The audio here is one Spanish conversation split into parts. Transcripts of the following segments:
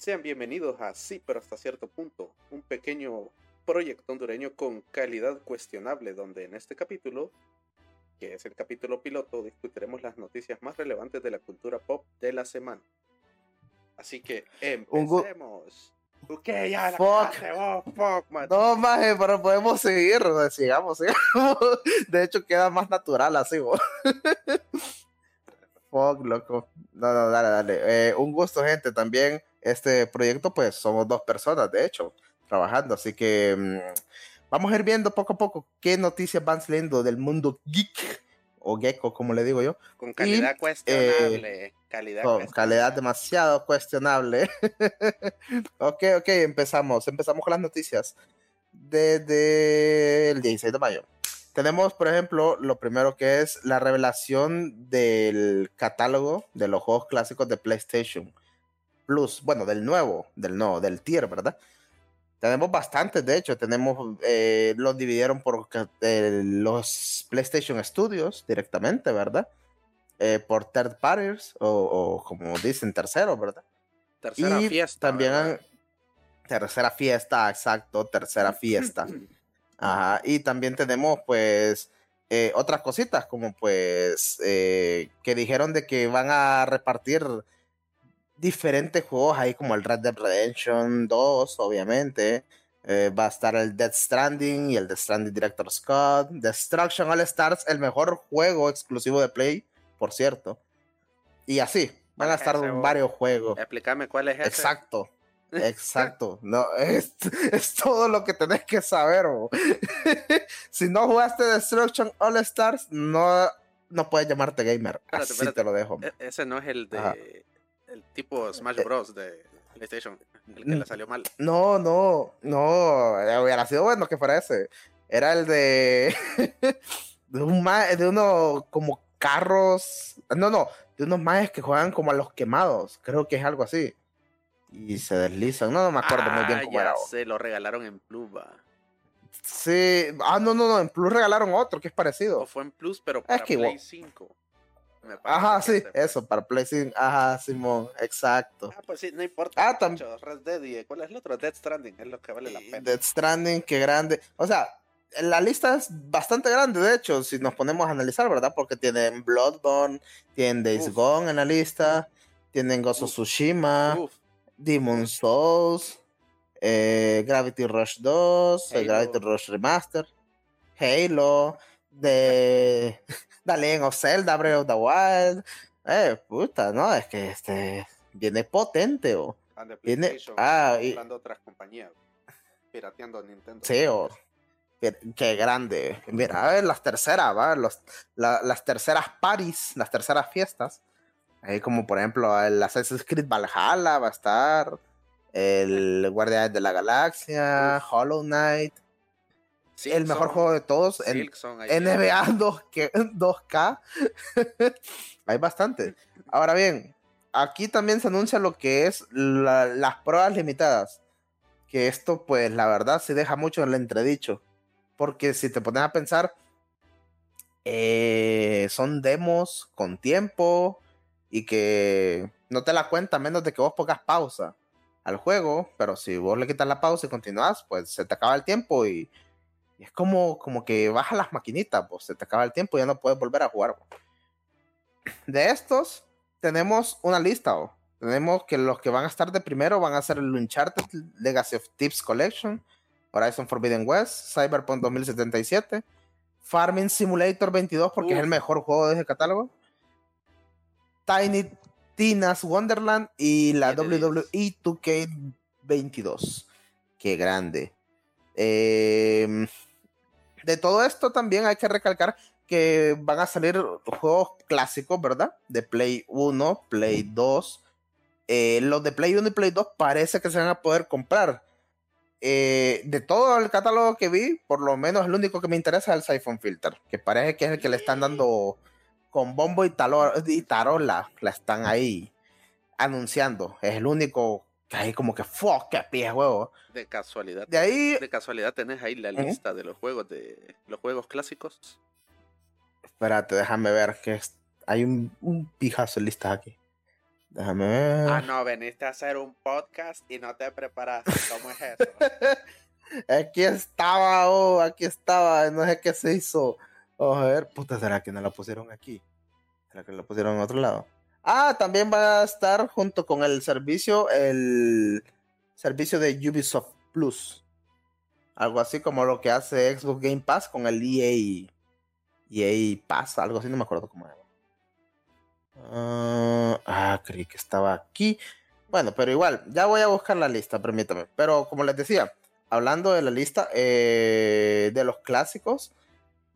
Sean bienvenidos a Sí, pero hasta cierto punto, un pequeño proyecto hondureño con calidad cuestionable, donde en este capítulo, que es el capítulo piloto, discutiremos las noticias más relevantes de la cultura pop de la semana. Así que empecemos. Ok, ya la fuck. Oh, fuck, man. No, maje, pero podemos seguir, sigamos, sigamos. De hecho, queda más natural así, Fuck, loco. No, no, dale, dale. Eh, un gusto, gente. También este proyecto, pues somos dos personas, de hecho, trabajando. Así que mm, vamos a ir viendo poco a poco qué noticias van saliendo del mundo geek o gecko, como le digo yo. Con calidad cuestionable. Eh, calidad, con calidad demasiado cuestionable. ok, ok, empezamos. Empezamos con las noticias. Desde el 16 de mayo. Tenemos, por ejemplo, lo primero que es la revelación del catálogo de los juegos clásicos de PlayStation Plus. Bueno, del nuevo, del nuevo, del tier, ¿verdad? Tenemos bastantes, de hecho, tenemos, eh, los dividieron por eh, los PlayStation Studios directamente, ¿verdad? Eh, por third parties, o, como dicen, tercero, ¿verdad? Tercera fiesta. También tercera fiesta, exacto, tercera fiesta. Ajá, y también tenemos pues otras cositas como pues que dijeron de que van a repartir diferentes juegos ahí como el Red Dead Redemption 2, obviamente. Eh, va a estar el Dead Stranding y el Dead Stranding Director Scott. Destruction All Stars, el mejor juego exclusivo de Play, por cierto. Y así, van a estar varios juegos. Explícame cuál es ese. Exacto. Exacto, no, es, es, todo lo que tenés que saber. si no jugaste Destruction All Stars, no, no puedes llamarte gamer. Así te lo dejo. E, ese no es el de el tipo Smash eh, Bros. de PlayStation, el que le salió mal. No, no, no, hubiera sido bueno que fuera ese. Era el de. de, un de uno como carros. No, no, de unos maes que juegan como a los quemados. Creo que es algo así. Y se deslizan. No, no me acuerdo muy bien ah, cómo era. Se lo regalaron en Plus, va. Sí. Ah, no, no, no. En Plus regalaron otro que es parecido. O fue en Plus, pero para Play 5. Ajá, sí, eso, para Play Ajá, Simón, exacto. Ah, pues sí, no importa. Ah, también. Red Dead y ¿cuál es el otro? Dead Stranding, es lo que vale la pena. Dead Stranding, qué grande. O sea, la lista es bastante grande, de hecho, si nos ponemos a analizar, ¿verdad? Porque tienen Bloodborne, tienen Days Gone en la lista, tienen Ghost of Tsushima, Demon Souls, eh, Gravity Rush 2, Gravity Rush Remaster, Halo, de The Legend of Zelda, Breath of the Wild. Eh, puta, no, es que este viene potente, o. Viene, ah, y, otras compañías, pirateando Nintendo. Sí, o, qué grande. Mira, a ver, las terceras, ¿va? Los, las terceras paris, las terceras fiestas. Ahí como por ejemplo el Assassin's Creed Valhalla va a estar. El Guardián de la Galaxia, Hollow Knight el mejor juego de todos. En NBA 2, 2K. Hay bastante. Ahora bien, aquí también se anuncia lo que es las pruebas limitadas. Que esto, pues, la verdad, se deja mucho en el entredicho. Porque si te pones a pensar, eh, son demos con tiempo y que no te la cuenta menos de que vos pongas pausa al juego. Pero si vos le quitas la pausa y continúas, pues se te acaba el tiempo y y es como, como que baja las maquinitas, pues se te acaba el tiempo y ya no puedes volver a jugar. De estos, tenemos una lista. Tenemos que los que van a estar de primero van a ser el Uncharted Legacy of Tips Collection, Horizon Forbidden West, Cyberpunk 2077, Farming Simulator 22 porque es el mejor juego de ese catálogo, Tiny Tina's Wonderland y la WWE 2K22. Qué grande. Eh, de todo esto también hay que recalcar que van a salir juegos clásicos, ¿verdad? De Play 1, Play 2. Eh, los de Play 1 y Play 2 parece que se van a poder comprar. Eh, de todo el catálogo que vi, por lo menos el único que me interesa es el Siphon Filter, que parece que es el que le están dando con bombo y, y tarola, la están ahí anunciando. Es el único que ahí como que fuck, qué pie huevo. De casualidad. De ahí. De casualidad tenés ahí la lista de los juegos de los juegos clásicos. Espérate, déjame ver que hay un, un pijazo de listas aquí. Déjame ver. Ah, no, veniste a hacer un podcast y no te preparaste. ¿Cómo es eso? Aquí estaba, oh, aquí estaba, no sé qué se hizo. A ver, puta, ¿será que no la pusieron aquí? ¿Será que la pusieron en otro lado? Ah, también va a estar junto con el servicio, el servicio de Ubisoft Plus. Algo así como lo que hace Xbox Game Pass con el EA, EA Pass, algo así, no me acuerdo cómo era. Ah, ah, creí que estaba aquí. Bueno, pero igual, ya voy a buscar la lista, permítame. Pero como les decía, hablando de la lista eh, de los clásicos,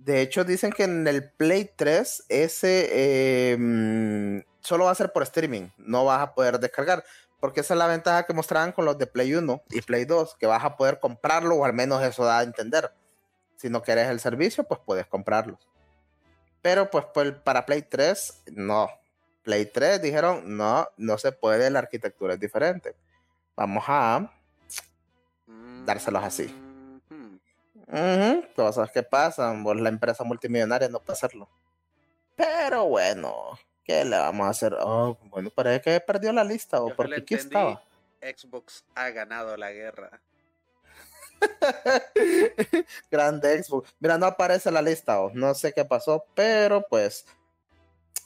de hecho dicen que en el Play 3 ese eh, mm, solo va a ser por streaming, no vas a poder descargar. Porque esa es la ventaja que mostraban con los de Play 1 y Play 2, que vas a poder comprarlo, o al menos eso da a entender. Si no quieres el servicio, pues puedes comprarlo. Pero pues, pues para Play 3, no. Play 3 dijeron, no, no se puede, la arquitectura es diferente. Vamos a dárselos así. Uh Cosas que pasan, pues la empresa multimillonaria no puede hacerlo. Pero bueno, ¿qué le vamos a hacer? Oh, bueno, parece que perdió la lista o porque aquí estaba. Xbox ha ganado la guerra. Grande Xbox. Mira, no aparece la lista, o no sé qué pasó, pero pues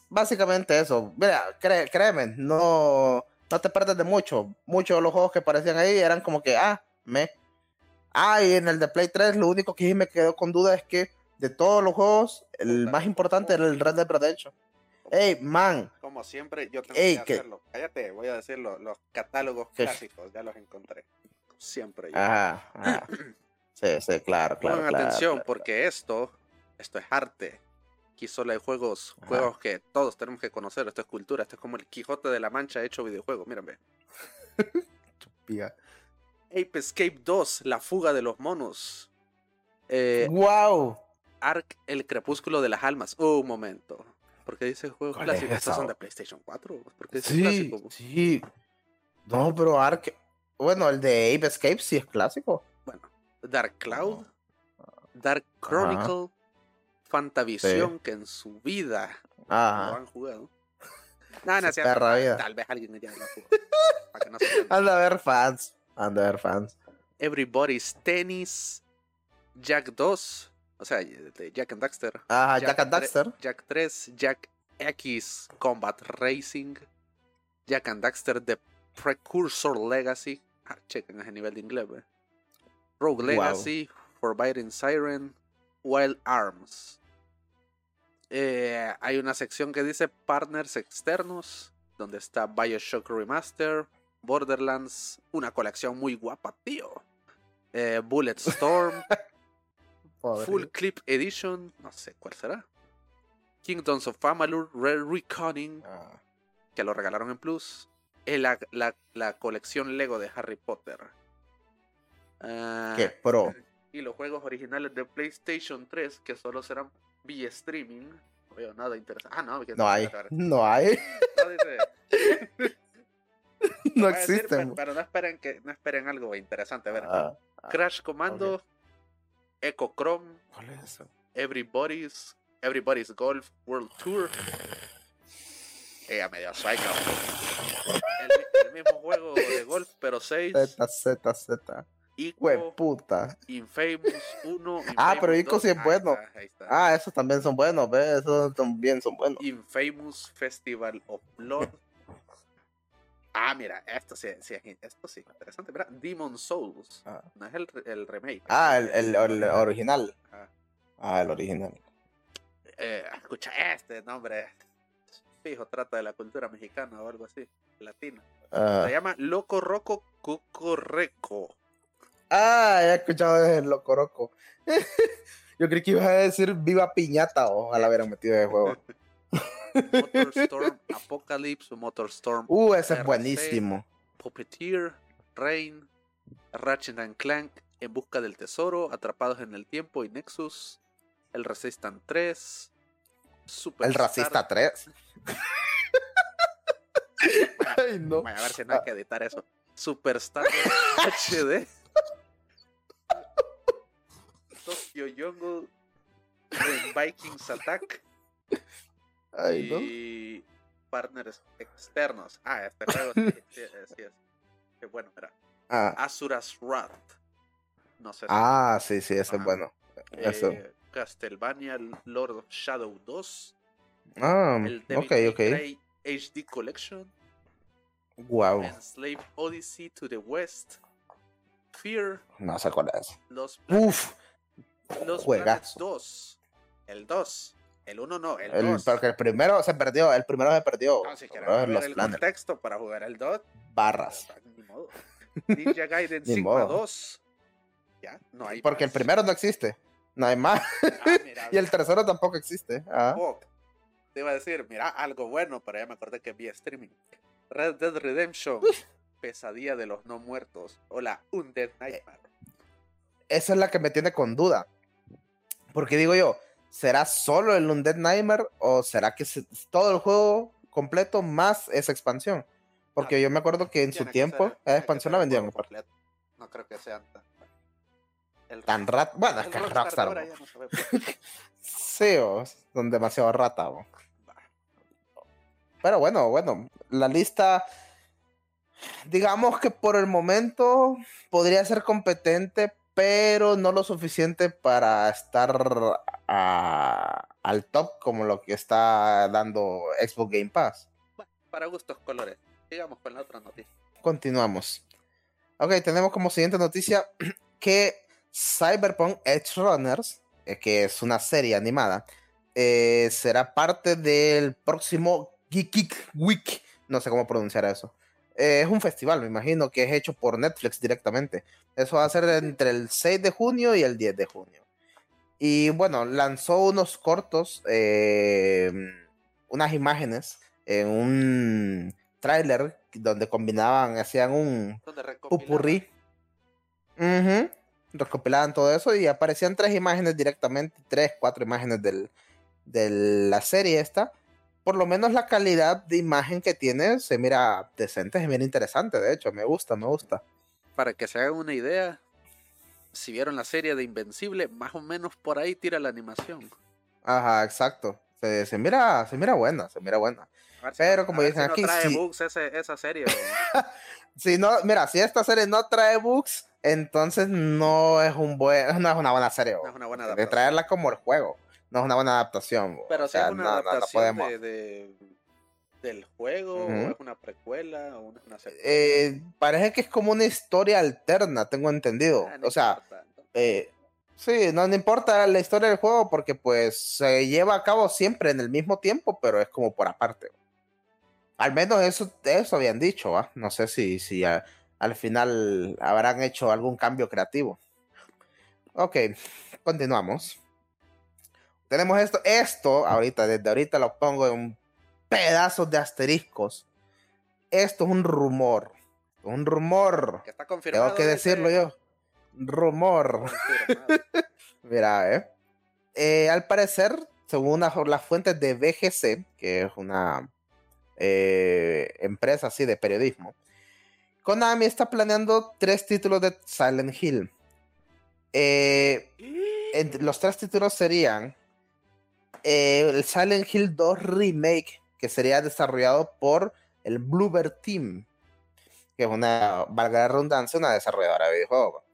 básicamente eso. Mira, créeme, no, no te pierdes de mucho. Muchos de los juegos que aparecían ahí eran como que, ah, me. Ah, y en el de Play 3, lo único que me quedó con duda es que de todos los juegos, el más importante era el Red Dead Redemption. Ey, man. Como siempre, yo tengo que hacerlo. Cállate, voy a decirlo. Los catálogos clásicos, ya los encontré. Siempre. Ajá, Sí, sí, claro, claro. Pongan atención, porque esto, esto es arte. Aquí solo hay juegos, juegos que todos tenemos que conocer. Esto es cultura. Esto es como el Quijote de la Mancha hecho videojuego. Mírenme. Ape Escape 2, La fuga de los monos. ¡Wow! Eh, Ark, El crepúsculo de las almas. un momento. ¿Por qué dice juego clásico? ¿Estos son de PlayStation 4? ¿Por qué sí, clásico? Sí. No, pero Ark. Bueno, el de Ape Escape sí es clásico. Bueno, Dark Cloud, Dark Chronicle, Fantavision, que en su vida no han jugado. No, no, tal vez alguien ya lo jugó. Anda a ver fans. Anda fans. Everybody's Tennis, Jack 2, o sea, Jack and Daxter. Ah, Jack, and Daxter. Jack 3, Jack X Combat Racing, Jack and Daxter The Precursor Legacy. Ah, chequen ese nivel de inglés, Rogue Legacy, Forbidden Siren, Wild Arms. Eh, hay una sección que dice partners externos, donde está Bioshock Remaster, Borderlands, una colección muy guapa, tío. Eh, Bullet Storm, Full Clip Edition, no sé cuál será. Kingdoms of Amalur, Rare Reconning, ah. que lo regalaron en Plus. Es la, la, colección Lego de Harry Potter. Uh, ¿Qué pro? Y los juegos originales de PlayStation 3, que solo serán vía streaming. No veo nada interesante. Ah, no, no hay. No hay. No dice. No existen. pero, no esperen que no esperen algo interesante. A ver, ah, ah, Crash Commando, Echo Chrome, ¿cuál es eso? Everybody's, Everybody's Golf World Tour. Ella medio psycho. El, el, mismo juego de golf, pero 6. Z, Z, Z. Ico, puta. Infamous 1. ah, pero Ico sí es bueno. Ah, esos también son buenos, ¿ves? Esos también son buenos. Infamous Festival of Blood. Ah, mira, esto sí, sí, esto sí, interesante. Mira, Demon Souls. Ah. No es el, el remake. Ah, el, el, el original. Ah. ah. el original. Eh, escucha este nombre. Fijo, trata de la cultura mexicana o algo así, latina. Ah. Se llama Loco Roco Cocorreco. Ah, he escuchado el Loco Roco. Yo creí que ibas a decir Viva Piñata o la haber metido de juego. Motorstorm Apocalypse, Motorstorm. Uh, ese es buenísimo. Puppeteer, Rain, Ratchet and Clank, En busca del tesoro, Atrapados en el tiempo y Nexus, El Resistant 3, Super El Racista 3. Ay, no. a ver si no hay que editar eso. Superstar HD. Tokyo Jungle. Vikings Attack y partners externos. Ah, este juego sí, sí, sí es. Qué bueno, mira. Ah, Asura's Wrath. No sé si. ah, sí, sí, ese es bueno. Eso. eh, Castlevania Lord of Shadow 2. Ah, El Devil ok, ok. HD Collection. Wow. Enslave Odyssey to the West. Fear. No sé cuál es. Los Planet, Uf, los Planet juegazo. 2. El 2. El 1 no, el el, 2. porque el primero se perdió, el primero se perdió. No, si Los queremos ver los el planes, contexto para jugar el 2, barras. ni modo. Ninja Gaiden Ni Sigma modo. 2. Ya, no hay Porque el primero no existe. No hay más. Ah, mira, Y el tercero tampoco existe. Ah. Te iba a decir, mira, algo bueno, pero ya me acordé que vi streaming. Red Dead Redemption, Pesadilla de los No Muertos, o la Undead Nightmare. Esa es la que me tiene con duda. Porque digo yo, ¿será solo el Undead Nightmare o será que se- todo el juego completo más esa expansión? Porque No, yo me acuerdo que en su tiempo ser- esa expansión la vendían completo. No creo que sean tan. El tan rat. Bueno, es que Rockstar Rockstar. no qué. Sí, son demasiado rata. Pero bueno, bueno, la lista, digamos que por el momento podría ser competente, pero no lo suficiente para estar a- al top como lo que está dando Xbox Game Pass. Para gustos colores. Sigamos con la otra noticia. Continuamos. Ok, tenemos como siguiente noticia que Cyberpunk Edge Runners, eh, que es una serie animada, eh, será parte del próximo Geek Week. No sé cómo pronunciar eso. Eh, es un festival, me imagino, que es hecho por Netflix directamente. Eso va a ser entre el 6 de junio y el 10 de junio. Y bueno, lanzó unos cortos, eh, unas imágenes en un tráiler donde combinaban, hacían un pupurrí. Recopilaban todo eso y aparecían tres imágenes directamente, tres, cuatro imágenes del, de la serie esta. Por lo menos la calidad de imagen que tiene se mira decente, se mira interesante, de hecho, me gusta, me gusta. Para que se hagan una idea, si vieron la serie de Invencible, más o menos por ahí tira la animación. Ajá, exacto. Se, se mira, se mira buena, se mira buena. Si Pero no- como dicen si aquí, no trae sí. bugs ese- esa serie. Si no, mira, si esta serie no trae bugs, entonces no es un buen, no es una buena serie. No es una buena de traerla como el juego, no es una buena adaptación. bo. Pero O si es una no, no, no adaptación de, de- del juego, o es una precuela, o una, una secuela. Eh, parece que es como una historia alterna, tengo entendido. Ah, o sea, eh, sí, no, no importa la historia del juego porque pues se lleva a cabo siempre en el mismo tiempo, pero es como por aparte. Al menos eso, eso habían dicho, ¿va? No sé si, si a- al final habrán hecho algún cambio creativo. Ok, continuamos. Tenemos esto, esto ahorita, desde ahorita lo pongo en pedazos de asteriscos. Esto es un rumor, un rumor. que está confirmado. Tengo que decirlo yo. Rumor. Mira, ¿eh? Eh, al parecer, según una- las fuentes de BGC, que es una eh, empresa así de periodismo, Konami está planeando tres títulos de Silent Hill. Eh, los tres títulos serían eh, el Silent Hill 2 Remake, que sería desarrollado por el Bluebird Team, que es una, valga la redundancia, una desarrolladora de videojuegos.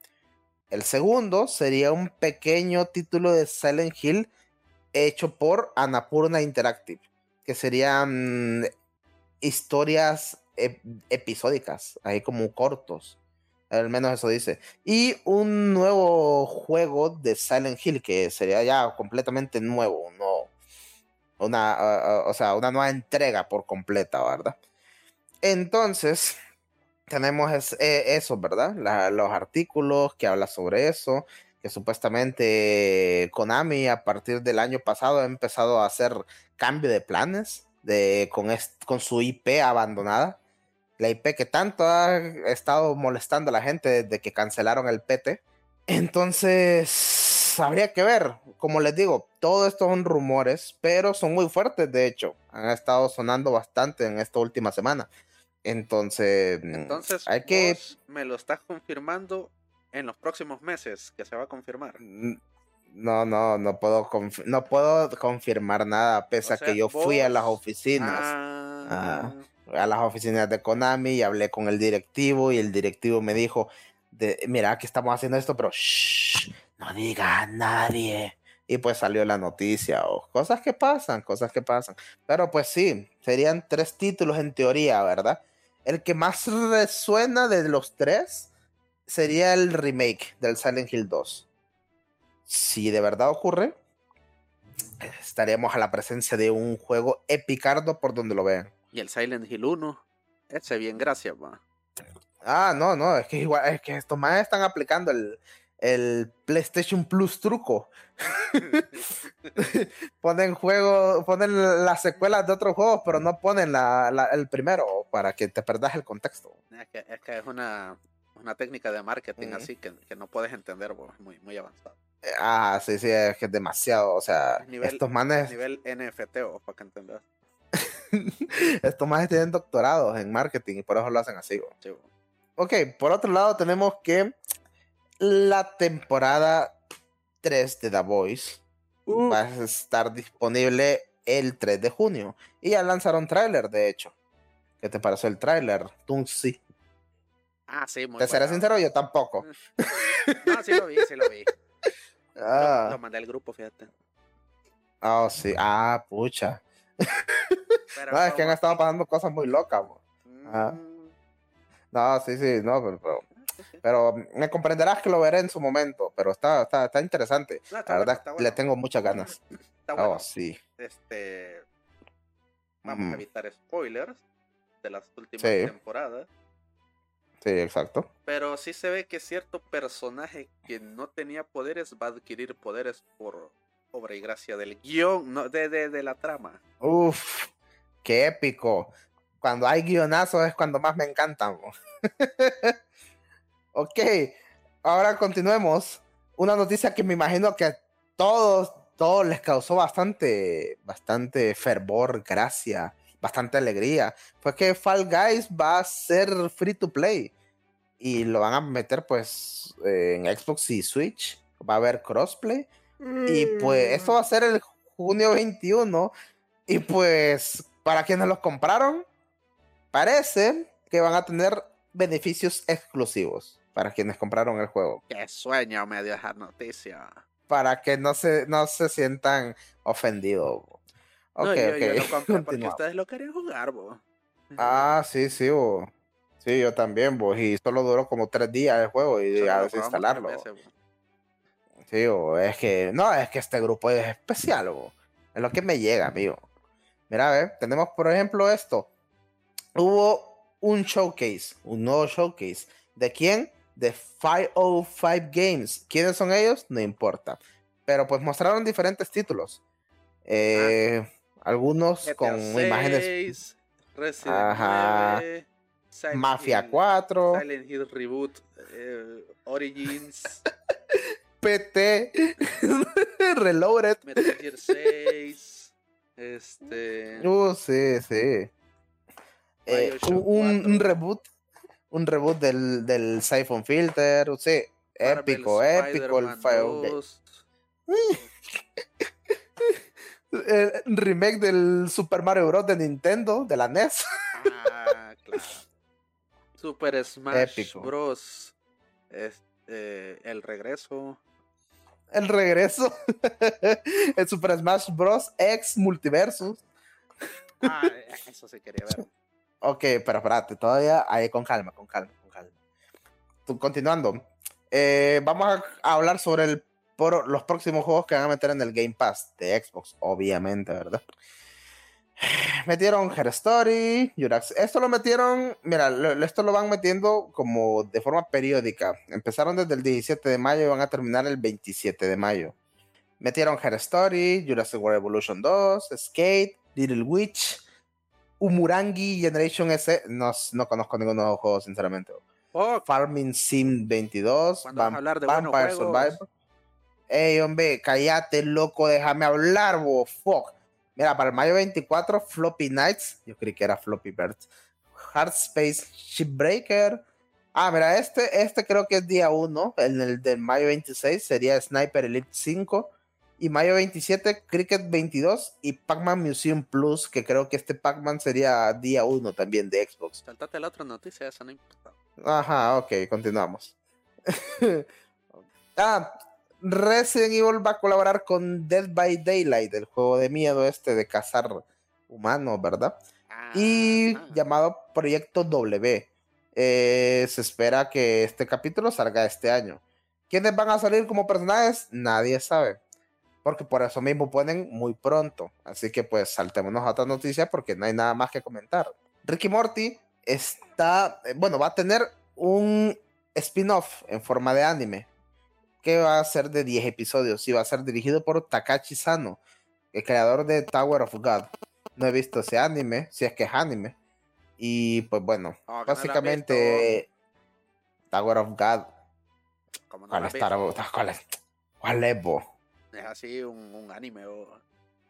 El segundo sería un pequeño título de Silent Hill hecho por Annapurna Interactive, que serían historias ep- episódicas, ahí como cortos. Al menos eso dice. Y un nuevo juego de Silent Hill que sería ya completamente nuevo, no una, uh, o sea, una nueva entrega por completa, ¿verdad? Entonces, tenemos eh, eso, ¿verdad? Los artículos que habla sobre eso, que supuestamente Konami a partir del año pasado ha empezado a hacer cambio de planes de, con su IP abandonada. La IP que tanto ha estado molestando a la gente desde que cancelaron el PT. Entonces, habría que ver. Como les digo, todo esto son rumores, pero son muy fuertes, de hecho. Han estado sonando bastante en esta última semana. Entonces, mm, Entonces, hay que... vos me lo estás confirmando en los próximos meses, que se va a confirmar. Mm, No, no, no puedo, no puedo confirmar nada, pese O a sea, que yo fui a las vos- oficinas. Ah, a las oficinas de Konami y hablé con el directivo y el directivo me dijo, mira, que estamos haciendo esto, pero no diga a nadie. Y pues salió la noticia o cosas que pasan, cosas que pasan. Pero pues sí, serían tres títulos en teoría, ¿verdad? El que más resuena de los tres sería el remake del Silent Hill 2. Si de verdad ocurre, estaríamos a la presencia de un juego epicardo por donde lo vean. Y el Silent Hill 1, ese bien, gracias, va. Ah, no, no, es que igual, es que estos más están aplicando el, el PlayStation Plus truco. ponen juego, ponen las secuelas de otros juegos, pero no ponen la, el primero para que te perdas el contexto. Es que es, que es una, una, técnica de marketing así que, que, no puedes entender, muy, muy avanzado. Ah, sí, sí, es que es demasiado, o sea, estos manes... Nivel NFT, o para que entendas. estos manes tienen doctorados en marketing y por eso lo hacen así. Ok, por otro lado tenemos que la temporada 3 de The Voice uh. va a estar disponible el 3 de junio. Y ya lanzaron tráiler, de hecho. ¿Qué te pareció el tráiler? Sí. Ah, sí, muy Te seré sincero, yo tampoco. Ah, sí lo vi, sí lo vi. Ah. Lo, mandé al grupo, fíjate. Ah, oh, sí. Ah, pucha. no, es que han estado pasando cosas muy locas. Ah. Mm. No, sí, sí, no, pero, pero, me comprenderás que lo veré en su momento, pero está, está, está interesante. la verdad, le tengo muchas ganas. Está bueno. Oh, sí. Este, vamos a evitar spoilers de las últimas temporadas. Sí, exacto. Pero sí se ve que cierto personaje que no tenía poderes va a adquirir poderes por obra y gracia del guion, no, de, de, de la trama. Uf, qué épico. Cuando hay guionazos es cuando más me encantan. ok, ahora continuemos. Una noticia que me imagino que a todos, todos les causó bastante, bastante fervor, gracia bastante alegría, fue que Fall Guys va a ser free to play y lo van a meter pues en Xbox y Switch, va a haber crossplay y pues esto va a ser el junio 21 y pues para quienes los compraron parece que van a tener beneficios exclusivos para quienes compraron el juego. Qué sueño me dio esa noticia. Para que no se, no se sientan ofendidos. Ok, ok. porque ustedes lo querían jugar, bo. Ah, sí, sí, bo. Sí, yo también, bo. Y solo duró como tres días el juego y a desinstalarlo. sí, bo. Es que, no, es que este grupo es especial, bo. Es lo que me llega, amigo. Mira, a ver, tenemos por ejemplo esto. Hubo un showcase, un nuevo showcase. ¿De quién? De 505 Games. ¿Quiénes son ellos? No importa. Pero pues mostraron diferentes títulos. Ah. Eh, algunos con imágenes. Resident Mafia 4. Silent Hill Reboot. Eh, Origins. PT. Reloaded. Metal Gear 6. Este. Uh, sí, sí. Eh, un, reboot. Un reboot del, del Siphon Filter. Sí, épico, épico el el remake del Super Mario Bros. de Nintendo, de la NES. Ah, claro. Super Smash Bros. Este, el regreso. El regreso. el Super Smash Bros. X Multiversus. Ah, eso sí quería ver. Ok, pero espérate, todavía ahí con calma, con calma, con calma. Continuando. Eh, vamos a hablar sobre el por los próximos juegos que van a meter en el Game Pass de Xbox, obviamente, ¿verdad? Metieron Her Story, Jurax. Esto lo metieron, mira, esto lo van metiendo como de forma periódica. Empezaron desde el 17 de mayo y van a terminar el 27 de mayo. Metieron Her Story, Jurassic World Evolution 2, Skate, Little Witch, Umurangi Generation S. No, no conozco ninguno de los juegos, sinceramente. Farming Sim 22, Vampire Survivor. Ey, hombre, cállate, loco, déjame hablar, bo, fuck. Mira, para el mayo 24, Floppy Nights, yo creí que era Floppy Birds. Hard Space Shipbreaker. Ah, mira, este, este creo que es día 1, en el del mayo 26 sería Sniper Elite 5. Y mayo 27, Cricket 22 y Pac-Man Museum Plus, que creo que este Pac-Man sería día 1 también de Xbox. Saltate la otra noticia, esa no importa. Ajá, ok, continuamos. ah, Resident Evil va a colaborar con Dead by Daylight, el juego de miedo este de cazar humanos, ¿verdad? y Ah, llamado Proyecto W. Eh, se espera que este capítulo salga este año. ¿Quiénes van a salir como personajes? Nadie sabe. Porque por eso mismo ponen muy pronto. Así que pues saltémonos a otra noticia porque no hay nada más que comentar. Ricky Morty está, eh, bueno, va a tener un spin-off en forma de anime que va a ser de 10 episodios y va a ser dirigido por Takashi Sano, el creador de Tower of God. No he visto ese anime, si es que es anime. Y pues bueno, Oh, no básicamente Tower of God. No ¿Cuál es ¿Cuál es? ¿Cuál es, bo? Es así un, un anime o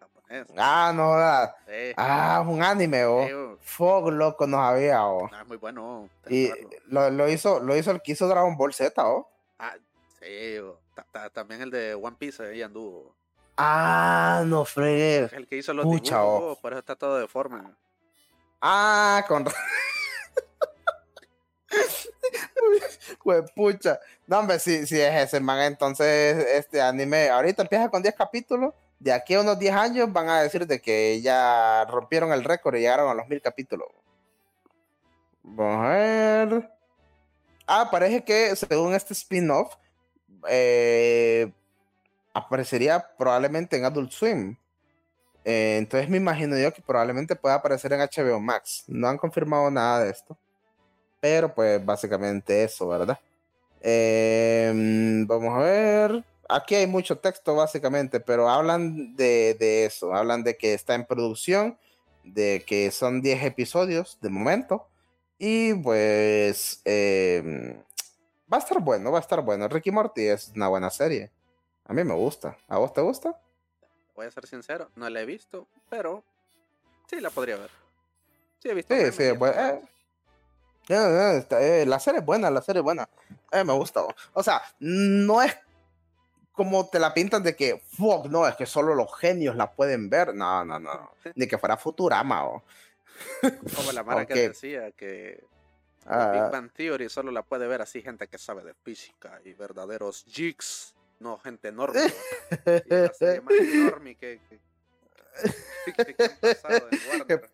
japonés. Ah, no, ah, Sí, ah, un anime, o. sí, Fog, loco, no sabía, o. es muy bueno. Y lo, lo hizo, lo hizo el que hizo Dragon Ball Z, o. Ah, sí, también el de One Piece ahí anduvo. Ah, no fregué. El que hizo los Pucha, dibujos, oh. por eso está todo deforme. Ah, con. Pues pucha. No, hombre, si, si es ese man, entonces este anime ahorita empieza con 10 capítulos. De aquí a unos 10 años van a decir de que ya rompieron el récord y llegaron a los 1000 capítulos. Vamos a ver. Ah, parece que según este spin-off, eh, aparecería probablemente en Adult Swim. Eh, entonces me imagino yo que probablemente pueda aparecer en HBO Max. No han confirmado nada de esto. Pero pues básicamente eso, ¿verdad? Eh, vamos a ver. Aquí hay mucho texto básicamente, pero hablan de, eso. Hablan de que está en producción, de que son 10 episodios de momento. Y pues eh, va a estar bueno, va a estar bueno. Ricky Morty es una buena serie. A mí me gusta. ¿A vos te gusta? Voy a ser sincero, no la he visto, pero sí la podría ver. Sí, he visto. Sí, sí, pues, eh, eh, la serie es buena, la serie es buena. Me gusta. o- sea, no es como te la pintan de que, fuck, no, es que solo los genios la pueden ver. No, no, no. Ni que fuera Futurama o. Como la Mara que decía que Ah, Big Bang Theory solo la puede ver así gente que sabe de física y verdaderos geeks, no gente enorme. y la serie más enorme que, que, que- que han pasado en Warner.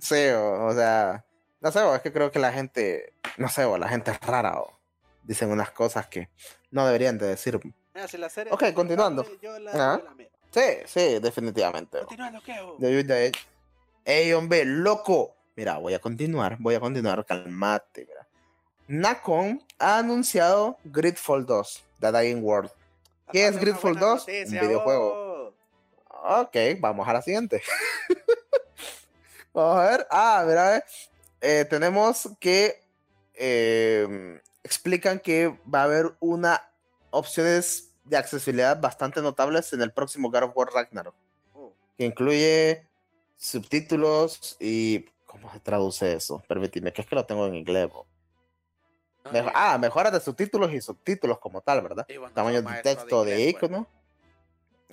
sí, o, o sea, no sé, o es que creo que la gente, no sé, o la gente es rara o dicen unas cosas que no deberían de decir. Mira, si la serie Ok, continuando. Yo la, Ajá. yo la. Sí, sí, definitivamente. Continuando, ¿qué? oh? De- Ey, hombre, loco. Mira, voy a continuar, voy a continuar, calmate, mira. Nacon ha anunciado Gridfall 2, The Dying World. ¿Qué es Una Gridfall buena 2? noticia, Un videojuego. oh. Ok, vamos a la siguiente. vamos a ver. Ah, mira, eh, eh, tenemos que eh, explican que va a haber una opciones de accesibilidad bastante notables en el próximo God of War Ragnarok Oh, que incluye subtítulos y ¿cómo se traduce eso? Permíteme, que es que lo tengo en inglés. bo. no, ah, mejoras de subtítulos y subtítulos como tal, ¿verdad? no Tamaño de texto de, inglés, pues. icono.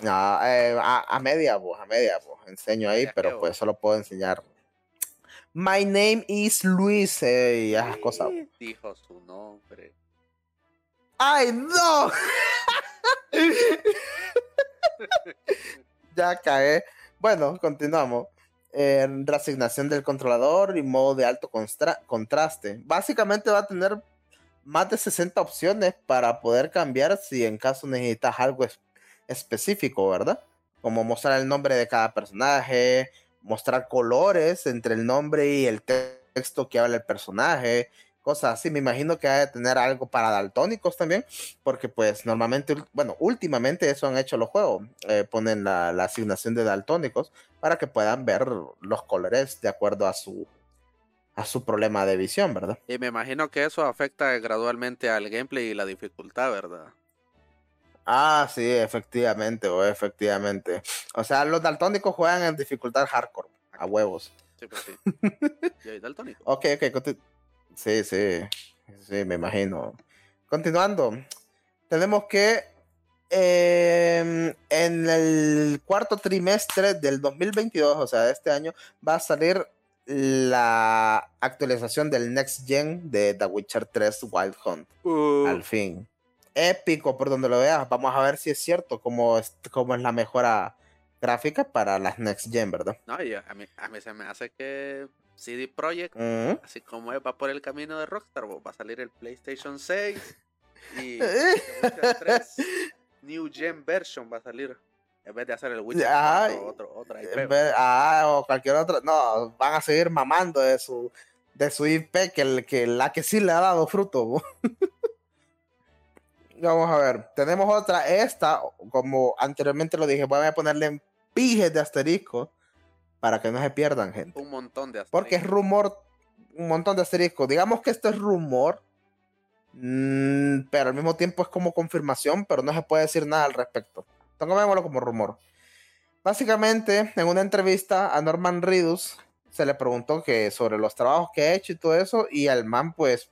Ah, eh, a, a media voz, a media voz. Enseño ahí, pero pues solo puedo enseñar. My name is Luis eh, y esas cosas. Dijo su nombre. ¡Ay, no! ya cagué. Bueno, continuamos. Eh, reasignación del controlador y modo de alto contraste. Básicamente va a tener más de 60 opciones para poder cambiar si en caso necesitas algo es- específico, ¿verdad? Como mostrar el nombre de cada personaje, mostrar colores entre el nombre y el te- texto que habla el personaje, cosas así. Me imagino que va a tener algo para daltónicos también, porque pues normalmente, bueno, últimamente eso han hecho los juegos. eh, ponen la, la asignación de daltónicos para que puedan ver los colores de acuerdo a su a su problema de visión, ¿verdad? Y me imagino que eso afecta gradualmente al gameplay y la dificultad, ¿verdad? Ah, sí, efectivamente, o efectivamente. O sea, los daltónicos juegan en dificultad hardcore, a huevos. Sí, pues sí. Yo soy daltónico. Ok, ok, sí, sí, sí, me imagino. Continuando, tenemos que em, en el cuarto trimestre del 2022, o sea, de este año, va a salir la actualización del Next Gen de The Witcher 3 Wild Hunt. Uh, Al fin. Épico por donde lo veas. Vamos a ver si es cierto cómo es, cómo es la mejora gráfica para las Next Gen, ¿verdad? no, y a mí, a mí se me hace que CD Projekt, Mm. así como es, va por el camino de Rockstar, va a salir el PlayStation 6 y. The Witcher 3 New Gen Version va a salir. En vez de hacer el Witcher Ay, 4, otro, otra IP. En vez- ah, o cualquier otra. No, van a seguir mamando de su, de su IP, que, el- que la que sí le ha dado fruto. Vamos a ver, tenemos otra. Esta, como anteriormente lo dije, voy a ponerle en pijes de asterisco para que no se pierdan, gente. Un montón de Porque es asteriscos. rumor, un montón de asteriscos. Digamos que esto es rumor, mm, pero al mismo tiempo es como confirmación, pero no se puede decir nada al respecto. Tomémoslo como rumor. Básicamente, en una entrevista a Norman Reedus se le preguntó que sobre los trabajos que ha hecho y todo eso, y al man, pues,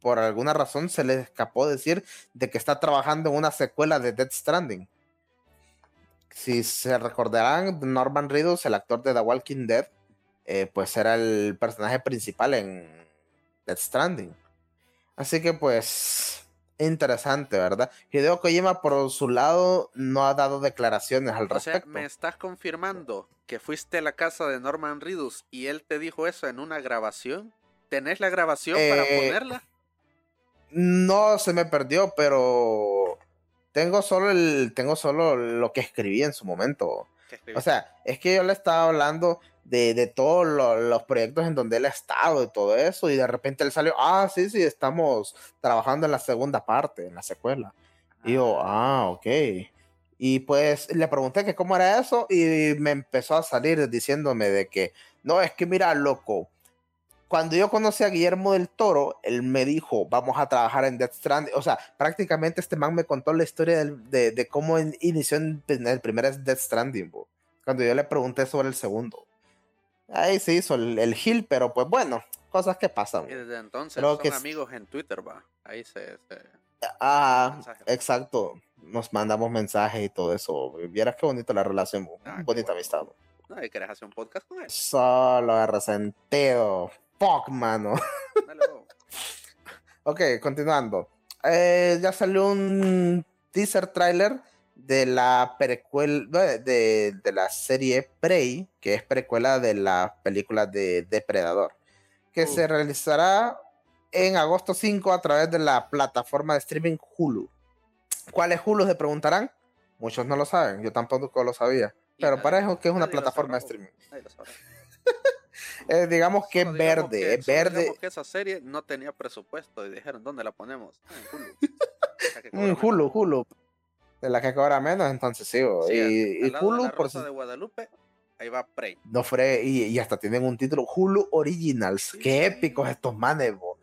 por alguna razón se le escapó decir de que está trabajando en una secuela de Dead Stranding. Si se recordarán, Norman Reedus, el actor de The Walking Dead, eh, pues era el personaje principal en Dead Stranding. Así que pues interesante, ¿verdad? Hideo Kojima por su lado no ha dado declaraciones al O sea, respecto. me estás confirmando que fuiste a la casa de Norman Reedus y él te dijo eso en una grabación. ¿Tenés la grabación para Eh, ponerla? No se me perdió, pero tengo solo el tengo solo lo que escribí en su momento. ¿Qué O sea, es que yo le estaba hablando de, de todos lo- los proyectos en donde él ha estado y todo eso, y de repente él salió, ah, sí, sí, estamos trabajando en la segunda parte, en la secuela. Y yo, ah, ok. Y pues le pregunté que cómo era eso y me empezó a salir diciéndome de que, no, es que mira, loco, cuando yo conocí a Guillermo del Toro, él me dijo, vamos a trabajar en Death Stranding. O sea, prácticamente este man me contó la historia del- de, de cómo in- inició en, en el primer Death Stranding, bo, cuando yo le pregunté sobre el segundo. Ahí se hizo el, el Hill, pero pues bueno, cosas que pasan. Y desde entonces creo son que amigos en Twitter, va. Ahí se... se- Ah, exacto. Nos mandamos mensajes y todo eso. Vieras qué bonita la relación, Ah, bonita bueno. amistad. No, y querés hacer un podcast con él. Solo resentido. Fuck, mano. Dale. Ok, continuando. Eh, ya salió un teaser trailer de la precuela de, de la serie Prey, que es precuela de la película de Depredador, que Uh. se realizará en agosto 5 a través de la plataforma de streaming Hulu. ¿Cuál es Hulu? Se preguntarán. Muchos no lo saben, yo tampoco lo sabía. Pero para eso que es una plataforma de streaming. Eh, digamos que es verde, que- es verde. digamos que esa serie no tenía presupuesto y dijeron, ¿dónde la ponemos? Ah, en Hulu. Mm. Hulu, Hulu. De la que cobra menos, entonces sí. Sí, y, y lado de Hulu, la por si de Guadalupe, ahí va Prey. no fue, y, y hasta tienen un título, Hulu Originals. Sí, Qué sí. épicos estos manes, bo.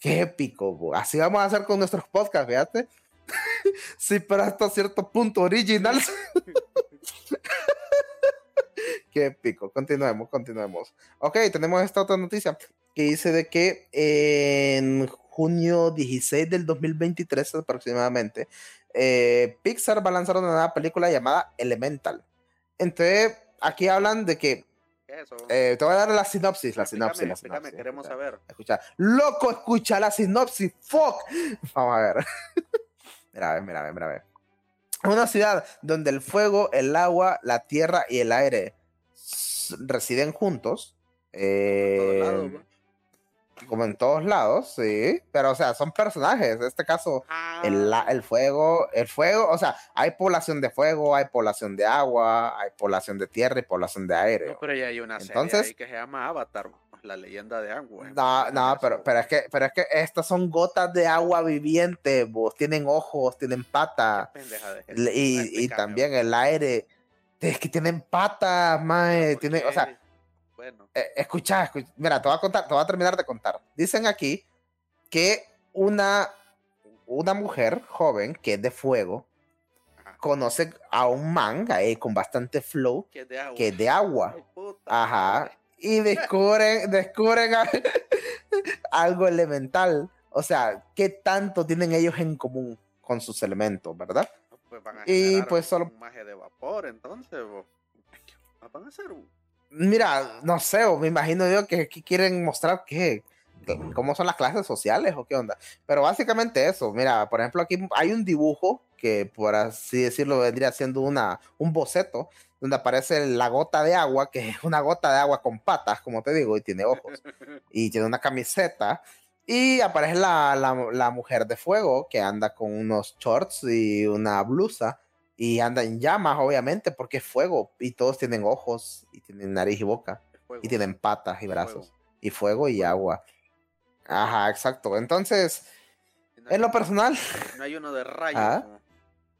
Qué épico, bo. Así vamos a hacer con nuestros podcasts, fíjate. sí, pero hasta cierto punto Originals. Qué épico. Continuemos, continuemos. Ok, tenemos esta otra noticia que dice de que en junio 16 del 2023 aproximadamente, eh, Pixar va a lanzar una nueva película llamada Elemental. Entonces, aquí hablan de que, ¿Qué es eso? eh, te voy a dar la sinopsis, la sinopsis, Explícame, la explícame, sinopsis. queremos escucha, saber. escucha. Loco, escucha la sinopsis, fuck. Vamos a ver. mira, a ver, mira, a ver, mira, a ver. Una ciudad donde el fuego, el agua, la tierra y el aire residen juntos. Eh, como en todos lados, sí. Pero, o sea, son personajes. En este caso, el, la- el fuego, el fuego, o sea, hay población de fuego, hay población de agua, hay población de tierra y población de aire. No, pero ya hay una serie Entonces- ahí que se llama Avatar, la leyenda de agua. No, no, pero, pero es que, pero es que estas son gotas de agua viviente, vos, tienen ojos, tienen patas, y, y también el aire, es que tienen patas, mae, ¿por tienen, o qué? sea, Bueno, eh, escucha, escucha, mira, te voy a contar, te voy a terminar de contar. Dicen aquí que una, una mujer joven que es de fuego Ajá. conoce a un man ahí con bastante flow que es de agua. que es de agua. Ay, Ajá. Y descubren, descubren algo elemental. O sea, ¿qué tanto tienen ellos en común con sus elementos, verdad? Pues van a Y, pues, solo- un maje de vapor, entonces. bo. ¿Qué Van a hacer un. Mira, no sé, me imagino yo que quieren mostrar que- cómo son las clases sociales o qué onda. Pero básicamente eso, mira, por ejemplo, aquí hay un dibujo que por así decirlo vendría siendo una, un boceto donde aparece la gota de agua, que es una gota de agua con patas, como te digo, y tiene ojos, y tiene una camiseta. Y aparece la, la- la mujer de fuego que anda con unos shorts y una blusa y anda en llamas, obviamente, porque es fuego y todos tienen ojos y tienen nariz y boca Fuego, y tienen patas y fuego. brazos y fuego y agua. Ajá, exacto. Entonces, no en lo personal, No hay uno de rayos. Ah. como-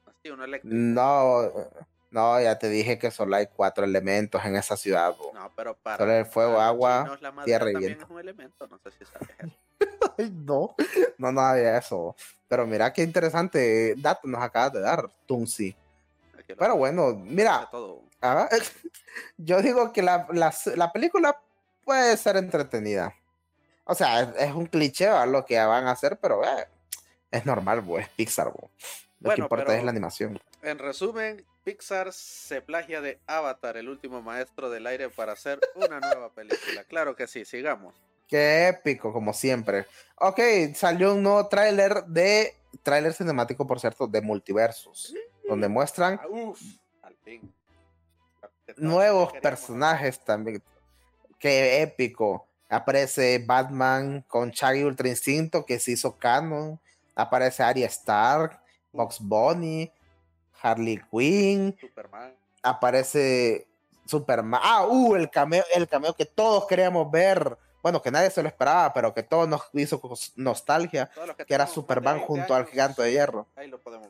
Así, uno eléctrico. no, no, ya te dije que solo hay cuatro elementos en esa ciudad. bo. No, pero para. Solo el fuego, agua, chinos la madera tierra y viento. es un elemento, no sé si sabes eso. Ay, no, no, no había eso. Pero mira qué interesante dato nos acabas de dar, Tunsi. Pero bueno, mira. Ah, yo digo que la, la- la película puede ser entretenida. O sea, es, es un cliché ¿va? lo que van a hacer, pero eh, es normal, bo, es Pixar. bo. Lo que Bueno, importa pero- es la animación. En resumen, Pixar se plagia de Avatar, el último maestro del aire, para hacer una nueva película. Claro que sí, sigamos. Qué épico, como siempre. Ok, salió un nuevo tráiler de... Tráiler cinemático, por cierto, de Multiversos. Donde muestran Ah, uf, al fin. Nuevos personajes también. Qué épico. Aparece Batman con Shaggy Ultra Instinto que se hizo canon. Aparece Arya Stark, Box Bunny, Harley Quinn. Superman. Aparece Superman. Ah, uh, el cameo, el cameo que todos queríamos ver. Bueno, que nadie se lo esperaba, pero que todos nos hizo nostalgia. Que era Superman 20 junto al gigante de hierro. Ahí lo podemos.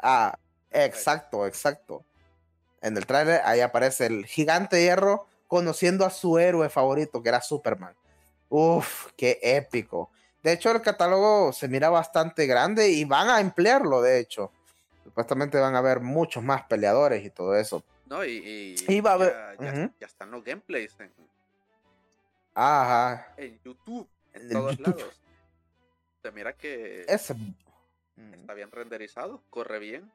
Ah, exacto, exacto. En el tráiler ahí aparece el gigante de hierro conociendo a su héroe favorito, que era Superman. Uf, qué épico. De hecho, el catálogo se mira bastante grande y van a emplearlo, de hecho. Supuestamente van a haber muchos más peleadores y todo eso. No, y, y Y va a haber- ya, ya- Ujú. ya están los gameplays en, Ajá. en YouTube, en En todos YouTube. lados. Se mira que Ese. está bien renderizado, corre bien.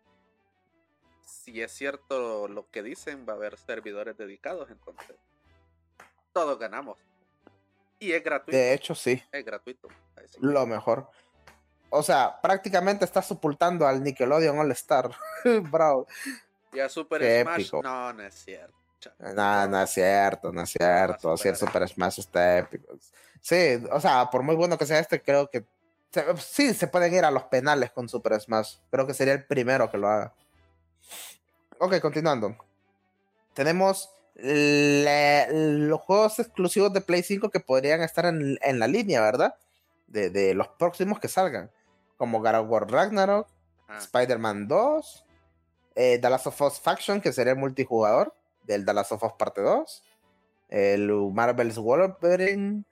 Si es cierto lo que dicen, va a haber servidores dedicados, entonces todos ganamos. Y es gratuito. De hecho, sí. Es gratuito. así Lo mejor. O sea, prácticamente está sepultando al Nickelodeon All Star. Bro. Y a Super Qué Smash, épico. no, no es cierto. No, no es cierto, no es cierto. Si el Super Smash está épico. Sí, o sea, por muy bueno que sea este, creo que sí se pueden ir a los penales con Super Smash. Creo que sería el primero que lo haga. Ok, continuando. Tenemos le- los juegos exclusivos de Play 5 que podrían estar en, en la línea, ¿verdad? De, de los próximos que salgan. Como God of War Ragnarok, Ajá. Spider-Man 2, eh, The Last of Us Faction, que sería el multijugador del The Last of Us Parte 2, el Marvel's Wolverine,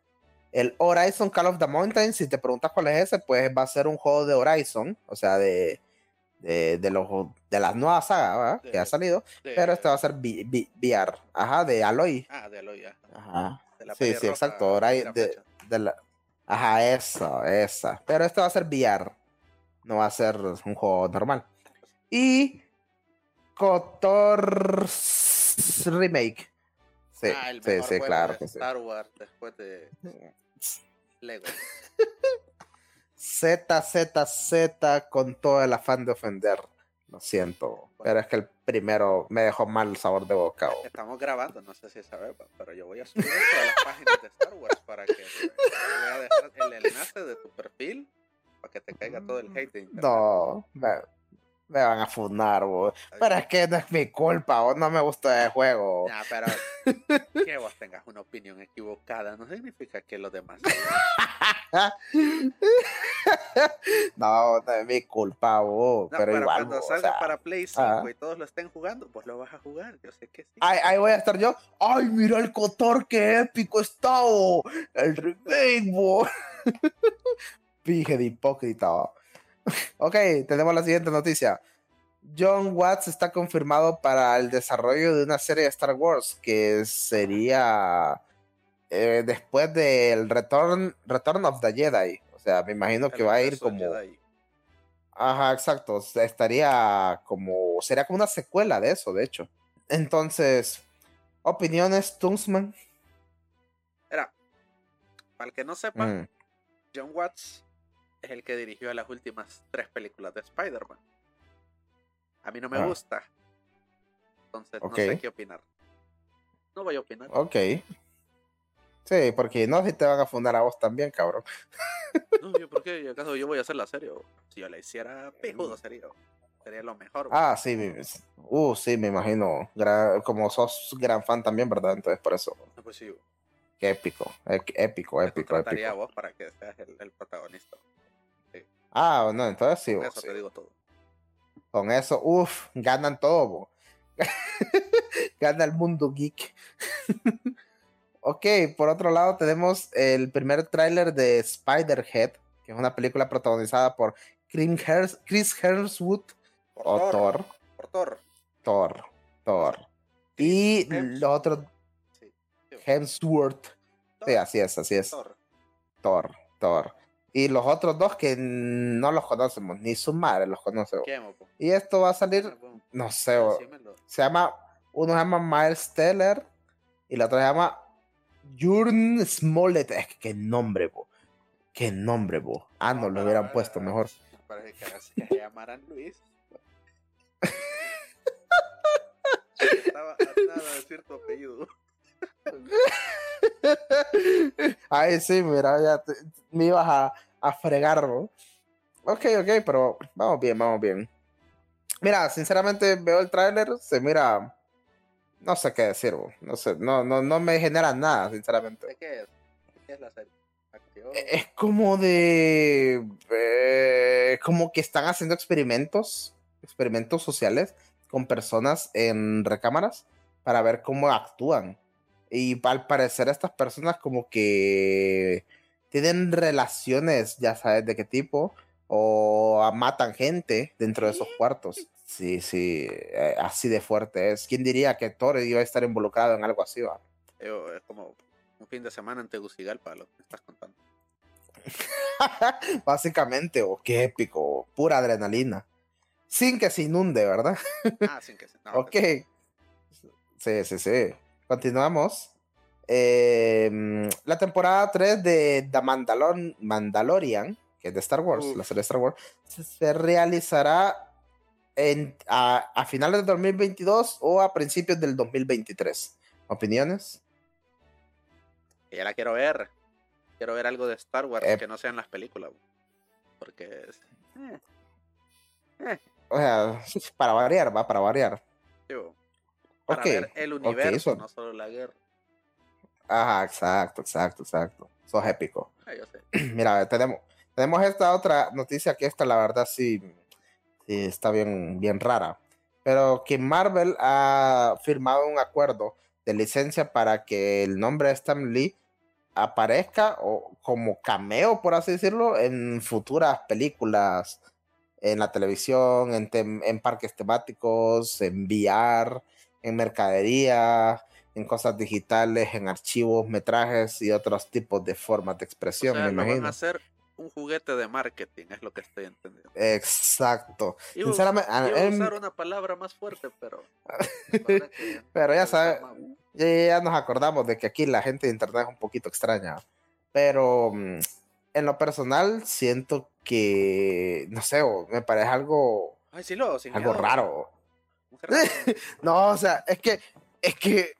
el Horizon Call of the Mountain. Si te preguntas cuál es ese, pues va a ser un juego de Horizon, o sea, de, de, de los, de las nuevas sagas ¿verdad? que De- ha salido, De- pero este va a ser VR, ajá, de Aloy. Ah, de Aloy, ajá. Ajá. De la Sí, sí, exacto, ahora de- de la- Ajá, eso, esa. Pero este va a ser VR. No va a ser un juego normal. Y Remake. Sí, Ah, el sí, mejor sí, juego claro de sí. Star Wars después de Lego. Z, Z, Z con todo el afán de ofender. Lo siento. Pero es que el primero me dejó mal sabor de boca. oh. Estamos grabando, no sé si sabes, pero yo voy a subir esto a las páginas de Star Wars para que voy a dejar el enlace de tu perfil para que te caiga todo el hate de internet. No, me, me van a funar, bo. Pero es que no es mi culpa, o no me gusta el juego. Ya, pero que vos tengas una opinión equivocada no significa que los demás. no, no es mi culpa, No, pero, igual. cuando o salga sea, para Play 5 ah. y todos lo estén jugando, pues lo vas a jugar. Yo sé que sí. ahí, ahí voy a estar yo. ¡Ay, mira el Cotor, qué épico está! bo! El remake, bo. Pije de hipócrita. bo. ok, tenemos la siguiente noticia. John Watts está confirmado para el desarrollo de una serie de Star Wars que sería eh, después del Return, Return of the Jedi. O sea, me imagino que va a ir como... Jedi. Ajá, exacto. Estaría como. Sería como una secuela de eso, de hecho. Entonces, opiniones, Tungsman. Era, para el que no sepa, Mm, John Watts es el que dirigió las últimas tres películas de Spider-Man. A mí no me Ah. gusta. Entonces no sé qué opinar. No voy a opinar. ok. Sí, porque no si te van a fundar a vos también, cabrón. No, yo, ¿por qué? ¿Acaso yo voy a hacer la serie? o Si yo la hiciera, pejudo sería. Sería lo mejor. Ah, sí, uh, sí, me imagino. Como sos gran fan también, ¿verdad? Entonces, por eso. No, pues sí, Qué épico, ep- épico, te épico, a épico. vos para que seas el, el protagonista. Ah, no, entonces sí, eso sí. te digo todo. Con eso, uff, ganan todo. Gana el mundo geek. ok, por otro lado tenemos el primer tráiler de Spider-Head, que es una película protagonizada por Chris Hemsworth o Thor. Por Thor. Thor, Thor. Y Sí. sí, Hemsworth. Sí, así es, así es. Thor. Thor, Thor. Y los otros dos que no los conocemos, ni su madre los conoce. bo. ¿Qué, mopo? Y esto va a salir, no sé, se llama, uno se llama Miles Teller y la otra se llama Jurn Smollett. Es que qué nombre, bo. Qué nombre, bo. Ah, no, lo hubieran puesto mejor. Parece que se llamaran Luis. Estaba a decir tu apellido. Ay, sí, mira, ya te- me ibas a, a fregar. Ok, ok, pero vamos bien, vamos bien. Mira, sinceramente veo el tráiler, se mira, no sé qué decir, bo. no sé, no, no, no me genera nada, sinceramente. ¿De qué es? ¿De qué es la serie? Acción. Es como de, eh, como que están haciendo experimentos, experimentos sociales con personas en recámaras para ver cómo actúan. Y al parecer estas personas como que tienen relaciones, ya sabes de qué tipo, o matan gente dentro de esos cuartos. Sí, sí, eh, así de fuerte es. ¿Quién diría que Thor iba a estar involucrado en algo así? va? Yo, es como un fin de semana en Tegucigalpa, lo que me estás contando. Básicamente, o qué épico, pura adrenalina. Sin que se inunde, ¿verdad? Ah, sin que se. no, ok. Sí, sí, sí. Continuamos. Eh, mm, la temporada 3 de The Mandalor- Mandalorian, que es de Star Wars, Uf. la serie de Star Wars, se, realizará en, a, a finales del 2022 o a principios del 2023. ¿Opiniones? Ya la quiero ver. Quiero ver algo de Star Wars Eh. que no sean las películas. Porque. es- eh, eh, O sea, para variar, va, para variar. digo, para Ok, ver el universo, no solo la guerra. Ajá, exacto, exacto, exacto. Sos épico. Ah, yo sé. Mira, tenemos, tenemos esta otra noticia que esta la verdad sí, sí está bien, bien rara. Pero que Marvel ha firmado un acuerdo de licencia para que el nombre de Stan Lee aparezca o como cameo, por así decirlo, en futuras películas, en la televisión, en, en parques temáticos, en VR, en mercadería, en cosas digitales, en archivos, metrajes y otros tipos de formas de O expresión, sea, me lo van imagino. a hacer un juguete de marketing, es lo que estoy entendiendo. Exacto. Iba Sinceramente, iba a em- usar una palabra más fuerte, pero. Pero ya me gusta sabe- más. ya, ya nos acordamos de que aquí la gente de internet es un poquito extraña. Pero mm, en lo personal siento que, no sé, o me parece algo, Ay, sí, lo, algo raro. No, o sea, es que, es que,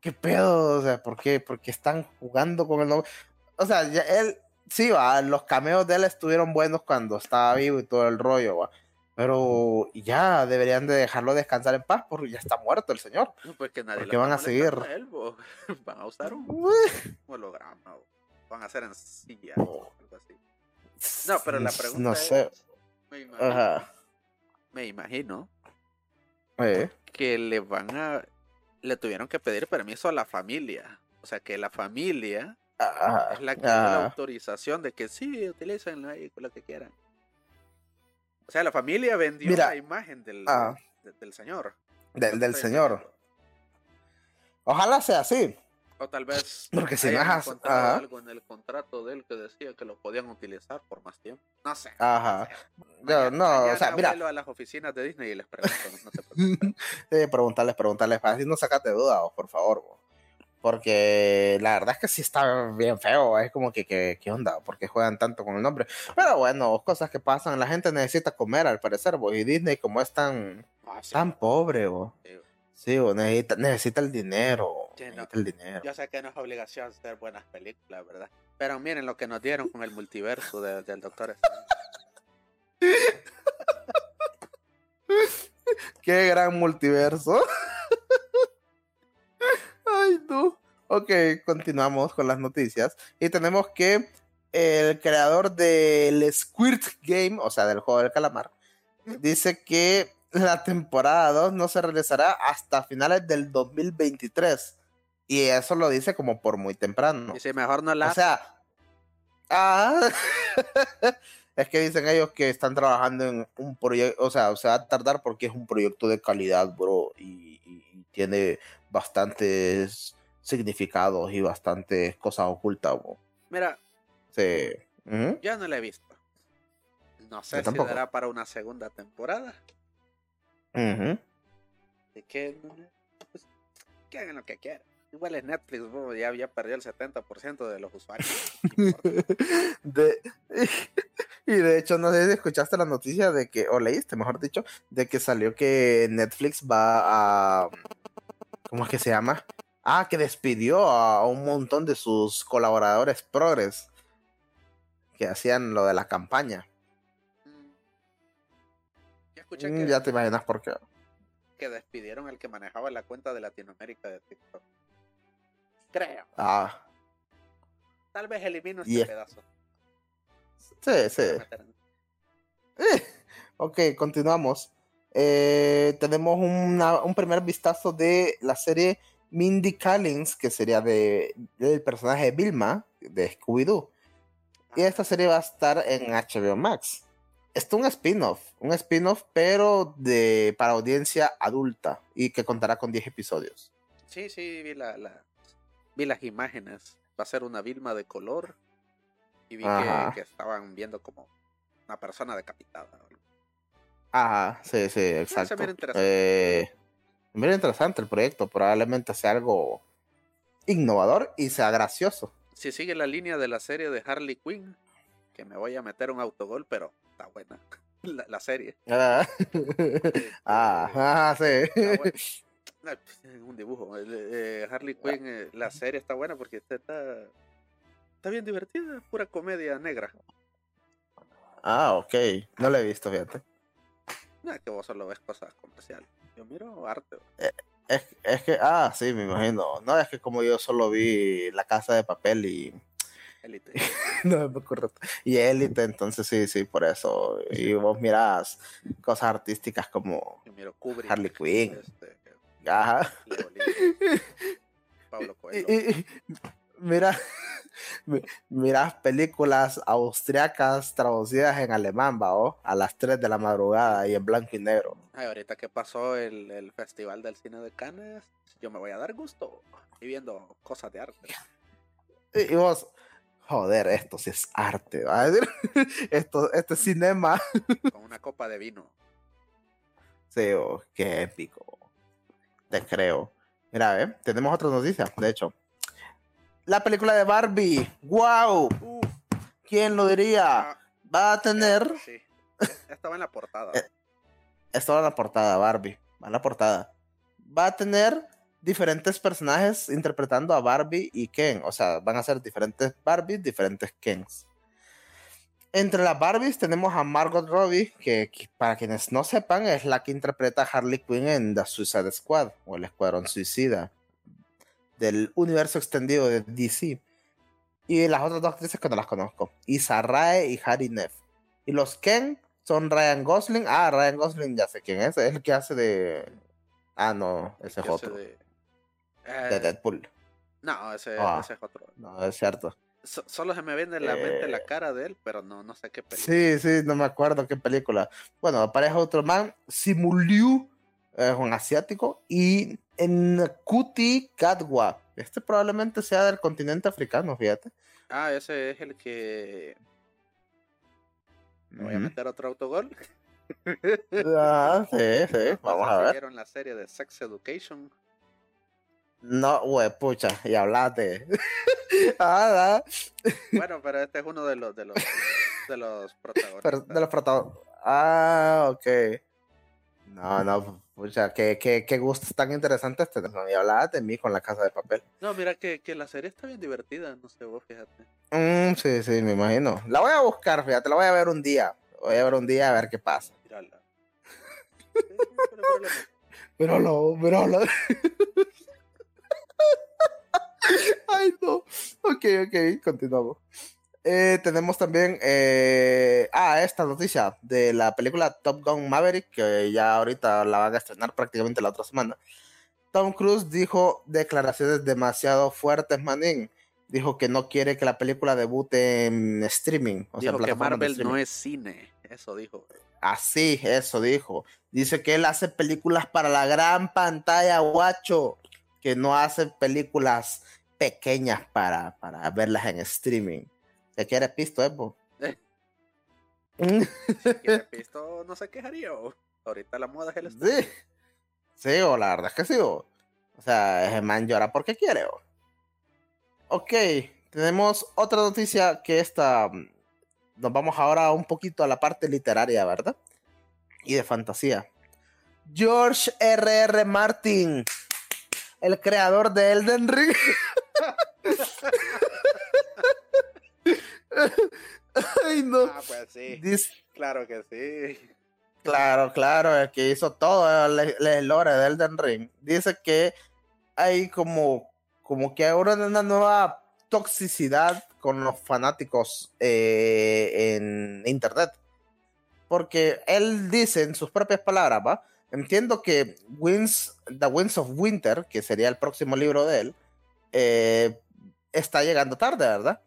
¿qué pedo? O sea, ¿por qué? Porque están jugando con el nombre. O sea, ya él, sí, va, los cameos de él estuvieron buenos cuando estaba vivo y todo el rollo, va. Pero ya deberían de dejarlo descansar en paz porque ya está muerto el señor. No, pues que nadie ¿Por qué lo van a seguir? a él. Van a usar un holograma. bo. Van a hacer en silla o algo así. No, pero la pregunta No es, sé. Me imagino, Ajá. me imagino Eh, que le van a. Le tuvieron que pedir permiso a la familia. O sea, que la familia es la que da la autorización de que sí, utilicen ahí lo que quieran. O sea, la familia vendió Mira, la imagen del, ah. de- del señor. Del, del señor. Ojalá sea así. O tal vez Porque si hayan no es as- encontrado ajá. algo en el contrato de él que decía que lo podían utilizar por más tiempo. No sé. Ajá. Yo, no, o sea, mira. a las oficinas de Disney y les pregunto, no te sí, preguntarles, preguntarles, así no sacate dudas, por favor. Porque la verdad es que sí está bien feo. Es como que, ¿qué onda? ¿Por qué juegan tanto con el nombre? Pero bueno, cosas que pasan. La gente necesita comer, al parecer, vos. Y Disney, como es tan, ah, tan pobre, vos. Sí, necesita, necesita el dinero. Necesita el dinero. Yo sé que no es obligación hacer buenas películas, ¿verdad? Pero miren lo que nos dieron con el multiverso del Doctor Qué gran multiverso. Ay, no. Ok, continuamos con las noticias. Y tenemos que el creador del Squirt Game, o sea, del juego del calamar, dice que la temporada 2 no se realizará hasta finales del 2023. Y eso lo dice como por muy temprano. Dice, mejor no la... O sea... Ah, es que dicen ellos que están trabajando en un proyecto, o sea, se va a tardar porque es un proyecto de calidad, bro, y, tiene bastantes significados y bastantes cosas ocultas, bro. Mira, sí. yo no la he visto. No sé si dará para una segunda temporada. Uh ¿De qué? Pues, que hagan lo que quieran. Igual es Netflix, ya había perdido el 70% de los usuarios. de, y de hecho, no sé si escuchaste la noticia de que, o leíste, mejor dicho, de que salió que Netflix va a. ¿Cómo es que se llama? Ah, que despidió a un montón de sus colaboradores progres que hacían lo de la campaña. Mm, ya te imaginas por qué. Que despidieron al que manejaba la cuenta de Latinoamérica de TikTok. Creo. Ah. Tal vez elimino este pedazo. Sí, sí. Eh, ok, continuamos. Eh, tenemos un primer vistazo de la serie Mindy Collins, que sería de, del personaje de Vilma, de Scooby-Doo. Y esta serie va a estar en HBO Max es un spin-off, un spin-off, pero de para audiencia adulta y que contará con 10 episodios. Sí, sí, vi, la, vi las imágenes. Va a ser una Vilma de color y vi que, estaban viendo como una persona decapitada. Ajá, sí, sí, exacto. Mira interesante. Eh, interesante el proyecto, probablemente sea algo innovador y sea gracioso. Si sigue la línea de la serie de Harley Quinn, que me voy a meter un autogol, pero está buena la, serie. Ah, este, ah, sí. un dibujo. Eh, Harley Quinn, eh, la serie está buena porque está, está bien divertida, pura comedia negra. Ah, ok. No la he visto, fíjate. No es que vos solo ves cosas comerciales. Yo miro arte. Eh, es, es, que, ah, sí, me imagino. No, es que como yo solo vi La Casa de Papel y Élite. no, correcto. Y élite, entonces sí, sí, por eso. Y vos mirás cosas artísticas como Harley Quinn. Este, Ajá. Pablo mira, miras películas austriacas traducidas en alemán, ¿va? A las 3 de la madrugada y en blanco y negro. Ay, ahorita que pasó el, el Festival del Cine de Cannes, yo me voy a dar gusto y viendo cosas de arte. Y vos, joder, esto sí es arte, ¿va? esto, este es cinema. Con una copa de vino. Sí, oh, qué épico. Te creo. Mira, ¿eh? tenemos otra noticia, de hecho. La película de Barbie. ¡Wow! ¿Quién lo diría? Ah, Va a tener. Sí. Estaba en la portada. Eh, estaba en la portada, Barbie. Va en la portada. Va a tener diferentes personajes interpretando a Barbie y Ken. O sea, van a ser diferentes Barbies, diferentes Kens. Entre las Barbies tenemos a Margot Robbie, que, para quienes no sepan es la que interpreta a Harley Quinn en The Suicide Squad o el Escuadrón Suicida del universo extendido de DC. Y las otras dos actrices que no las conozco, Isa Rae y Harry Neff. Y los Ken son Ryan Gosling. Ah, Ryan Gosling ya sé quién es, es el que hace de... Ah, no, ese es otro de eh, Deadpool. No, ese, ah, ese, es otro. No, es cierto. Solo se me viene en la mente la eh, cara de él, pero no, no sé qué película. Sí, sí, no me acuerdo qué película. Bueno, aparece otro man, Simuliu, es un asiático, y en Kuti Katwa. Este probablemente sea del continente africano, fíjate. Ah, ese es el que. ¿Me voy a meter otro autogol? ah, sí, sí, vamos a ver. ¿Vieron la serie de Sex Education? No, güey, pucha, y hablaste. ah, bueno, pero este es uno de los de los de los protagonistas. de los protagonistas. Ah, ok. No, no, pucha, qué, qué, qué gusto tan interesante este. No, y hablabas de mí con la casa de papel. No, mira que, que la serie está bien divertida, no sé vos, fíjate. Mm, sí, sí, me imagino. La voy a buscar, fíjate, la voy a ver un día. Voy a ver un día a ver qué pasa. Mírala. Míralo, míralo. Ay, no. Ok, ok, continuamos. Eh, tenemos también eh, ah, esta noticia de la película Top Gun Maverick, que ya ahorita la van a estrenar prácticamente la otra semana. Tom Cruise dijo declaraciones demasiado fuertes, manín. Dijo que no quiere que la película debute en streaming. O dijo que Marvel no es cine. Eso dijo. Así, eso dijo. Dice que él hace películas para la gran pantalla, guacho. Que no hace películas pequeñas para, para verlas en streaming. ¿Qué quieres pisto, eh, si quieres pisto, no se quejaría. Ahorita la moda es el Sí. Sí, o la verdad es que sí. O, sea, ese man llora porque quiere. Ok, tenemos otra noticia que esta. Mm, nos vamos ahora un poquito a la parte literaria, ¿verdad? Y de fantasía. George R.R. R. Martin, el creador de Elden Ring. Ay, no. Ah, pues sí. Claro que sí. Claro, claro, el que hizo todo el, lore de Elden Ring. Dice que hay como, como que ahora una nueva toxicidad con los fanáticos eh, en internet. Porque él dice en sus propias palabras, ¿va? Entiendo que Winds, The Winds of Winter, que sería el próximo libro de él, eh, está llegando tarde, ¿verdad?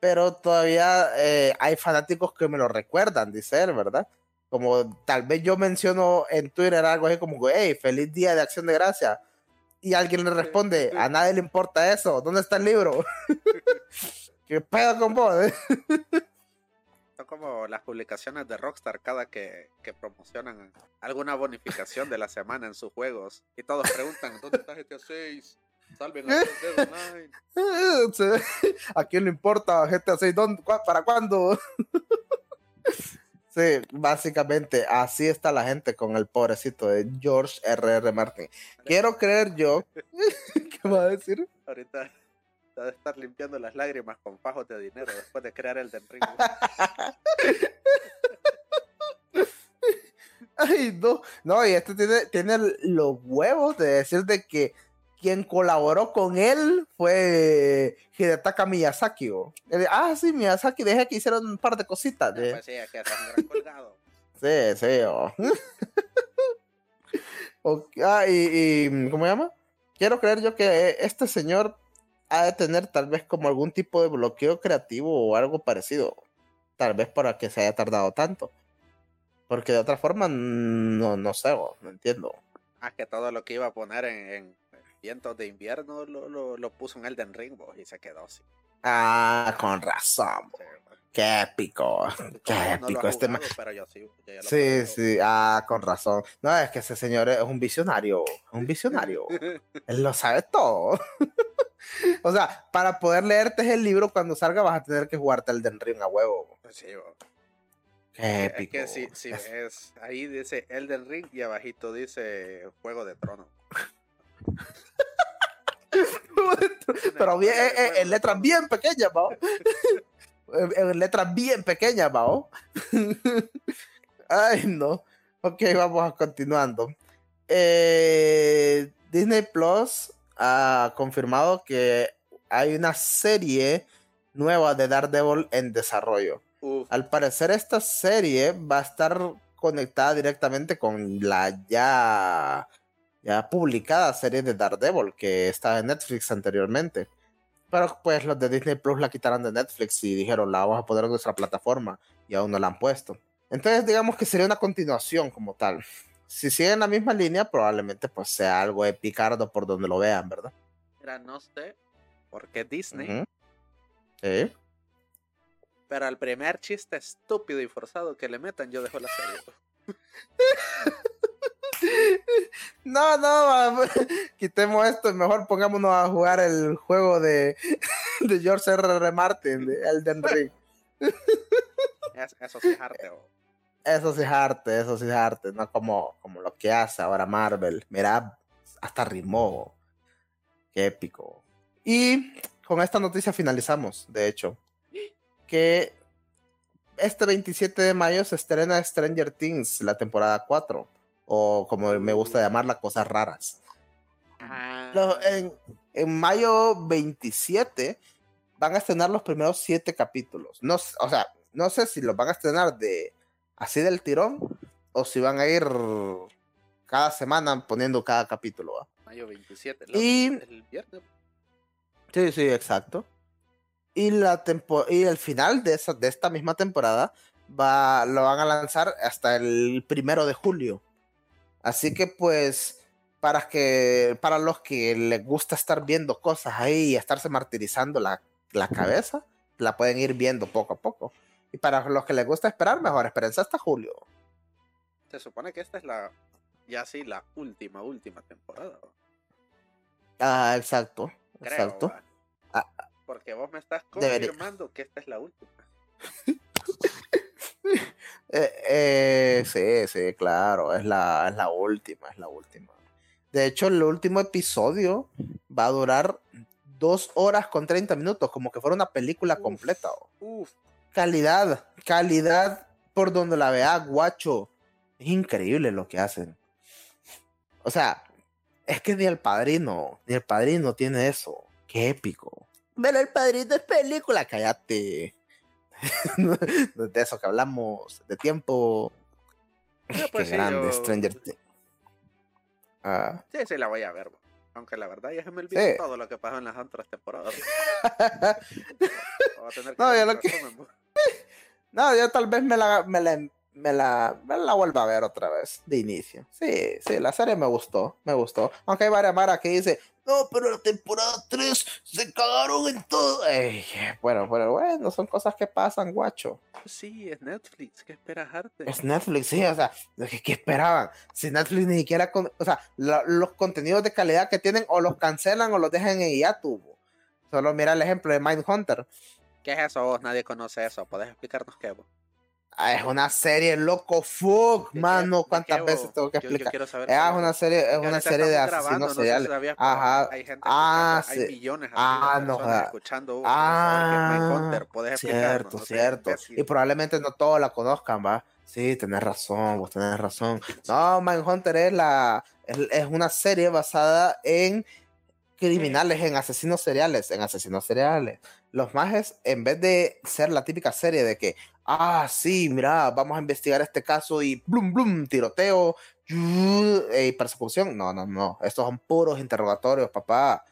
pero todavía eh, hay fanáticos que me lo recuerdan, dice él, ¿verdad? Como tal vez yo menciono en Twitter algo así como, hey, feliz día de acción de gracia. Y alguien le responde, a nadie le importa eso, ¿dónde está el libro? ¿Qué pedo con vos? Son como las publicaciones de Rockstar cada que, que, promocionan alguna bonificación de la semana en sus juegos. Y todos preguntan, ¿dónde está GTA 6? Salven a ¿A quién le importa GTA 6? ¿Para cuándo? Sí, básicamente así está la gente con el pobrecito de George R.R. R. Martin. Quiero creer yo. ¿Qué va a decir? Ahorita va a estar limpiando las lágrimas con fajos de dinero después de crear el Den Ring. Ay, no. No, y este tiene, tiene los huevos de decir de que quien colaboró con él fue Hidetaka Miyazaki. ah, sí, Miyazaki, dejé que hicieron un par de cositas. ¿eh? pues sí, es que un colgado. sí, sí. ah, y, y, ¿cómo se llama? Quiero creer yo que este señor ha de tener tal vez como algún tipo de bloqueo creativo o algo parecido. Tal vez para que se haya tardado tanto. Porque de otra forma, no, no sé, no entiendo. Ah, que todo lo que iba a poner en vientos de invierno lo, lo, puso en Elden Ring y se quedó así. Ah, con razón. Qué épico, qué épico. este sí, sí, ah, con razón. No, es que ese señor es un visionario, un visionario. Él lo sabe todo. o sea, para poder leerte el libro cuando salga vas a tener que jugarte Elden Ring a huevo. Pues sí, Qué épico. Es que si, si ves, ahí dice Elden Ring y abajito dice Juego de Trono. Pero bien, eh, eh, en, letras bien pequeñas, ¿va? En, letras bien pequeñas, ¿va? Ay, no. Ok, vamos a continuando. Eh, Disney Plus ha confirmado que hay una serie nueva de Daredevil en desarrollo. Al parecer esta serie va a estar conectada directamente con la ya ya publicada serie de Daredevil que estaba en Netflix anteriormente. Pero pues los de Disney Plus la quitaron de Netflix y dijeron la vamos a poner en nuestra plataforma y aún no la han puesto. Entonces digamos que sería una continuación como tal. Si siguen la misma línea probablemente pues sea algo de Picardo por donde lo vean, ¿verdad? Mira, no sé por qué Disney Pero al primer chiste estúpido y forzado que le metan, yo dejo la serie. No, no, quitemos esto mejor pongámonos a jugar el juego de, de George R. R. Martin, de Elden Ring. eso sí es arte. Eso sí es arte, eso sí es arte, no como, como lo que hace ahora Marvel. Mira, hasta rimó. Qué épico. Y con esta noticia finalizamos, de hecho, que este 27 de mayo se estrena Stranger Things, la temporada 4 o como me gusta llamarla, cosas raras. Ah. en, en, mayo 27 van a estrenar los primeros siete capítulos. No, o sea, no sé si los van a estrenar de así del tirón o si van a ir cada semana poniendo cada capítulo. Mayo 27, y, el viernes. Sí, sí, exacto. Y, la y el final de, esa, de esta misma temporada va, lo van a lanzar hasta el primero de julio. Así que pues para que para los que les gusta estar viendo cosas ahí y estarse martirizando la, la cabeza, la pueden ir viendo poco a poco. Y para los que les gusta esperar, mejor espérense hasta julio. Se supone que esta es la ya sí la última última temporada. Ah, exacto, exacto. Ah, porque vos me estás confirmando que esta es la última. Eh, eh, sí, sí, claro, es la, es la última, es la última. De hecho, el último episodio va a durar dos horas con 30 minutos, como que fuera una película completa. Calidad, calidad por donde la vea, guacho. Es increíble lo que hacen. O sea, es que ni el padrino, ni el padrino tiene eso. Qué épico. Ver el padrino es película, cállate. de eso que hablamos, de tiempo. pues Qué grande, Stranger Things. Ah. Sí, sí, la voy a ver. Aunque la verdad ya se me olvidó todo lo que pasó en las otras temporadas. no, yo lo que... no, yo tal vez me la, me la, me la, me la vuelva a ver otra vez, de inicio. Sí, sí, la serie me gustó, me gustó. Aunque hay varias maras que dice, no, pero la temporada 3 se cagaron en todo. bueno, pero bueno, son cosas que pasan, guacho. Sí, es Netflix, ¿qué esperas, Arte? Es Netflix, sí, o sea, ¿qué, esperaban? Si Netflix ni siquiera, con, o sea, los contenidos de calidad que tienen o los cancelan o los dejan en tuvo. Solo mira el ejemplo de Mindhunter. ¿Qué es eso vos? Nadie conoce eso. ¿Puedes explicarnos qué vos? Ah, es una serie loco fuck, mano. ¿Cuántas veces tengo que explicar? es una serie, es una serie de asesinos seriales. Ajá. Hay gente ah, hay millones ah, no, escuchando. Ah, cierto, cierto. y probablemente no todos la conozcan, va. Sí, tenés razón, vos tenés razón. No, Mindhunter es la es, es una serie basada en criminales, en asesinos seriales, en asesinos seriales. Los mages, en vez de ser la típica serie de que ah, sí, mira, vamos a investigar este caso y blum, blum, tiroteo y persecución. No, no, no. Estos son puros interrogatorios, papá.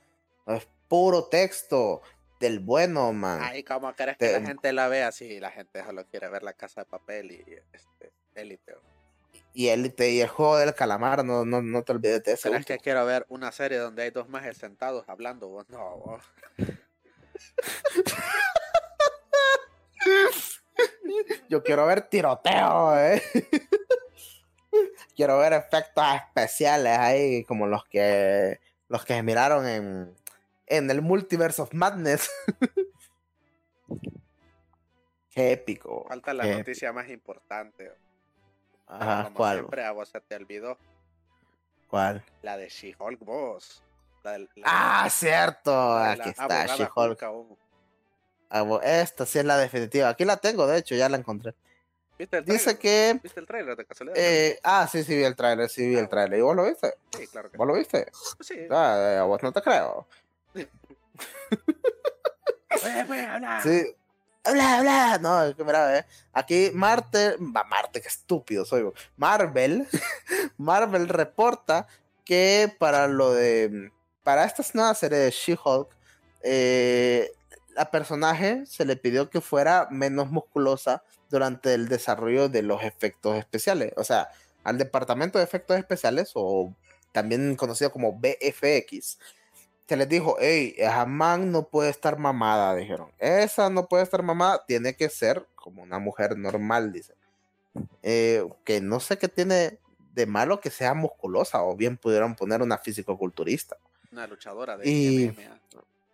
Es puro texto del bueno, man. Ay, ¿cómo crees que la gente la vea así? La gente solo quiere ver la casa de papel y este, élite. Y élite y el juego del calamar, no, no, no te olvides de eso. ¿Crees que quiero ver una serie donde hay dos majes sentados hablando? No. Yo quiero ver tiroteo, eh. quiero ver efectos especiales ahí, como los que los que miraron en, en el Multiverse of Madness. Qué épico. Falta la noticia más importante. Ajá, ¿cuál? Siempre a vos se te olvidó. ¿Cuál? La de She-Hulk, vos. ah, cierto. Aquí está, She-Hulk. Ah, esta sí es la definitiva. Aquí la tengo, de hecho, ya la encontré. ¿Viste el Dice que. ¿Viste el trailer de casualidad? Eh, ah, sí, sí, vi el trailer, sí, vi el trailer. ¿Y vos lo viste? Sí, claro que ¿Vos lo viste? Sí. Ah, eh, a vos no te creo. Oye, pues, habla. Sí. Habla, habla. No, es que mira, eh. Aquí Marte. Marte, qué estúpido soy. Marvel. Marvel reporta que para lo de. Para esta nueva serie de She-Hulk. Eh, la personaje se le pidió que fuera menos musculosa durante el desarrollo de los efectos especiales. O sea, al departamento de efectos especiales, o también conocido como BFX, se les dijo, hey, esa man no puede estar mamada, dijeron. Esa no puede estar mamada, tiene que ser como una mujer normal, dice. Eh, que no sé qué tiene de malo que sea musculosa, o bien pudieron poner una físico-culturista. Una luchadora de Y- MMA.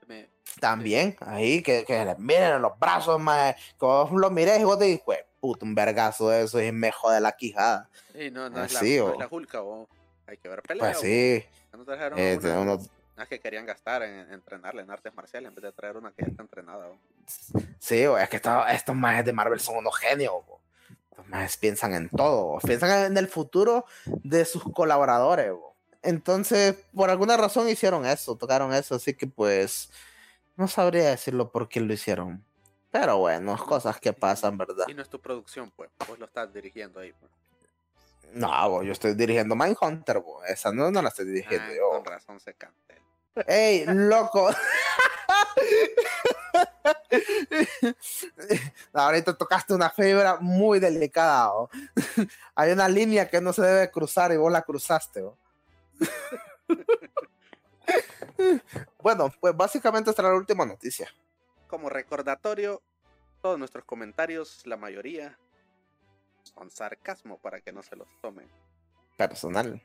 Me- También, ahí, que, que miren los brazos, más que vos lo mires y vos te dices, "Jue puto, un vergazo de eso y me jode la quijada. Sí, no, no, es la, Así, no es la Hulka, o hay que ver pelea. Pues sí, No trajeron eh, una- uno- es que querían gastar en, en entrenarle en artes marciales en vez de traer una que ya está entrenada. o. sí, o es que esta- estos majes de Marvel son unos genios. bo. Estos majes piensan en todo, piensan en el futuro de sus colaboradores. bo. Entonces, por alguna razón hicieron eso, tocaron eso, así que pues no sabría decirlo por qué lo hicieron. Pero bueno, cosas que pasan, ¿verdad? Y no es tu producción, pues. Vos lo estás dirigiendo ahí. Pues. No, bo, yo estoy dirigiendo Mindhunter, bo. esa no, no la estoy dirigiendo Ah, yo. Con razón se cante. ¡Ey, loco! Ahorita tocaste una fibra muy delicada. Hay una línea que no se debe cruzar y vos la cruzaste. ¿o? bueno, pues básicamente esta era la última noticia. Como recordatorio, todos nuestros comentarios, la mayoría, son sarcasmo para que no se los tomen. Personal.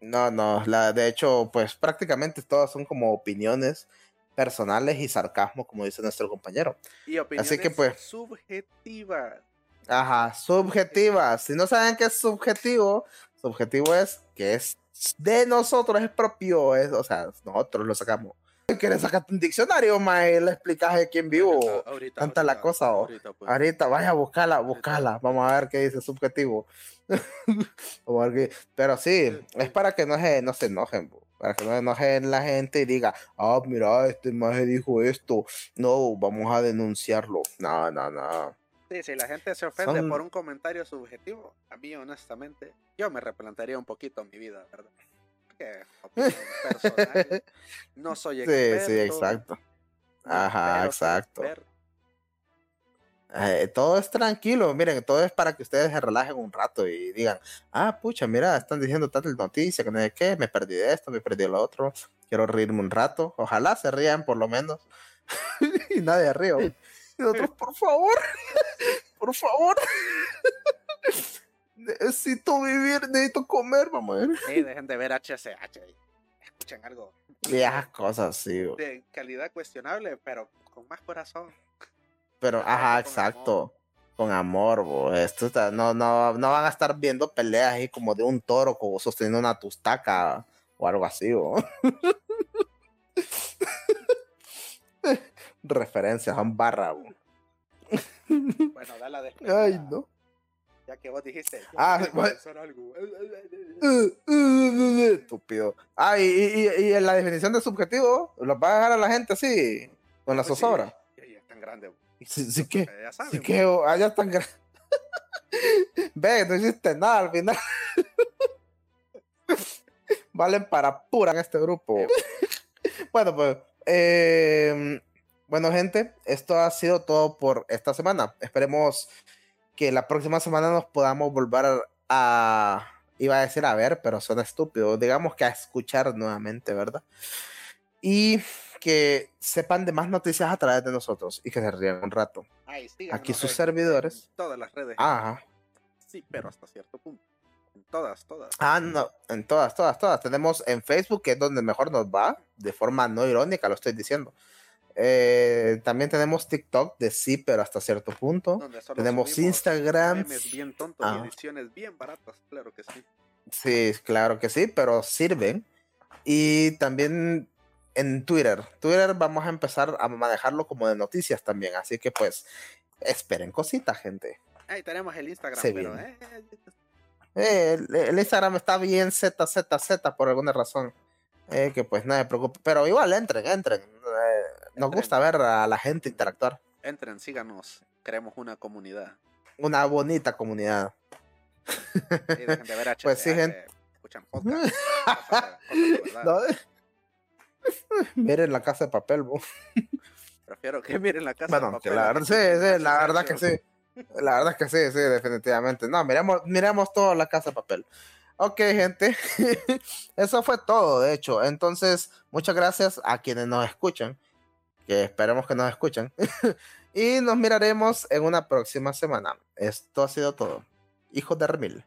No, no, la, de hecho, pues prácticamente todas son como opiniones personales y sarcasmo, como dice nuestro compañero. Y opiniones que, pues, subjetivas. Ajá, subjetiva. Si no saben qué es subjetivo, subjetivo es que es de nosotros, es propio, es, o sea, nosotros lo sacamos. ¿Quieres sacarte un diccionario, mae? Le explicas aquí en vivo. Bueno, ahorita, tanta la ahorita, cosa, o- ahorita, pues. Ahorita, vaya a buscarla, buscarla. Vamos a ver qué dice subjetivo. Vamos a ver qué- Pero sí, es para que no se, no se enojen, bo, para que no se enojen la gente y diga, ah, mira, este maje dijo esto. No, vamos a denunciarlo. No, no, no. Sí, si la gente se ofende Son- por un comentario subjetivo, a mí honestamente, yo me replantearía un poquito mi vida, ¿verdad? Opinión personal, no soy Sí, experto. sí, exacto. no Ajá, exacto. Eh, todo es tranquilo, miren, todo es para que ustedes se relajen un rato y digan, ah, pucha, mira, están diciendo tanta noticia, que no sé qué, me perdí de esto, me perdí de lo otro, quiero reírme un rato, ojalá se rían por lo menos. y nadie ríe. Y nosotros, por favor, por favor. necesito vivir, necesito comer, ver. Sí, dejen de ver HCH. Escuchen algo Viejas cosas, sí. de calidad cuestionable, pero con más corazón. Pero, ajá, con exacto. Con amor, bo. Esto está- no, no, no van a estar viendo peleas ahí como de un toro como sosteniendo una tustaca o algo así, bo. Referencias, son barra, bo. Bueno, da la despedida. Ay, no. Ya que vos dijiste. Ah, Estúpido. Ah, y, y, y en la definición de subjetivo, ¿los va a dejar a la gente así? Con la Pues sí, zozobra. ya- ya es tan grande. Sí, sí que. Ya saben. Así que oh, allá están gra- Ve, no hiciste nada al final. Valen para pura en este grupo. bueno, pues. eh, bueno, gente, esto ha sido todo por esta semana. Esperemos que la próxima semana nos podamos volver a. Iba a decir a ver, pero suena estúpido. Digamos que a escuchar nuevamente, ¿verdad? Y que sepan de más noticias a través de nosotros y que se rían un rato. Ay, aquí sus servidores. en Todas las redes. Ajá. Sí, pero hasta cierto punto. En todas, todas. Ah, no, en todas, todas, todas. Tenemos en Facebook, que es donde mejor nos va, de forma no irónica, lo estoy diciendo. Eh, también tenemos TikTok de sí, pero hasta cierto punto. Tenemos Instagram. Memes bien tontos Ah. y ediciones bien baratas, claro que sí. Sí, claro que sí, pero sirven. Y también en Twitter. Twitter vamos a empezar a manejarlo como de noticias también. Así que pues esperen cositas, gente. Ahí tenemos el Instagram, pero eh, Eh, el, el Instagram está bien ZZZ por alguna razón. Eh, que pues no me preocupe. Pero igual entren, entren. Nos gusta ver a la gente interactuar. entren, síganos. Queremos una comunidad. Una bonita comunidad. Y dejen de ver Pues sí, gente. Escuchan podcast. cosas de- cosas de verdad. No. Miren la casa de papel, bo. Prefiero que miren la casa. Bueno, de que papel la a verdad, sí, sí, la verdad que sí. La verdad que sí, sí, definitivamente. No, miremos, miremos toda la casa de papel. Ok, gente. Eso fue todo, de hecho. Entonces, muchas gracias a quienes nos escuchan. Que esperemos que nos escuchen. y nos miraremos en una próxima semana. Esto ha sido todo. Hijos de Remil.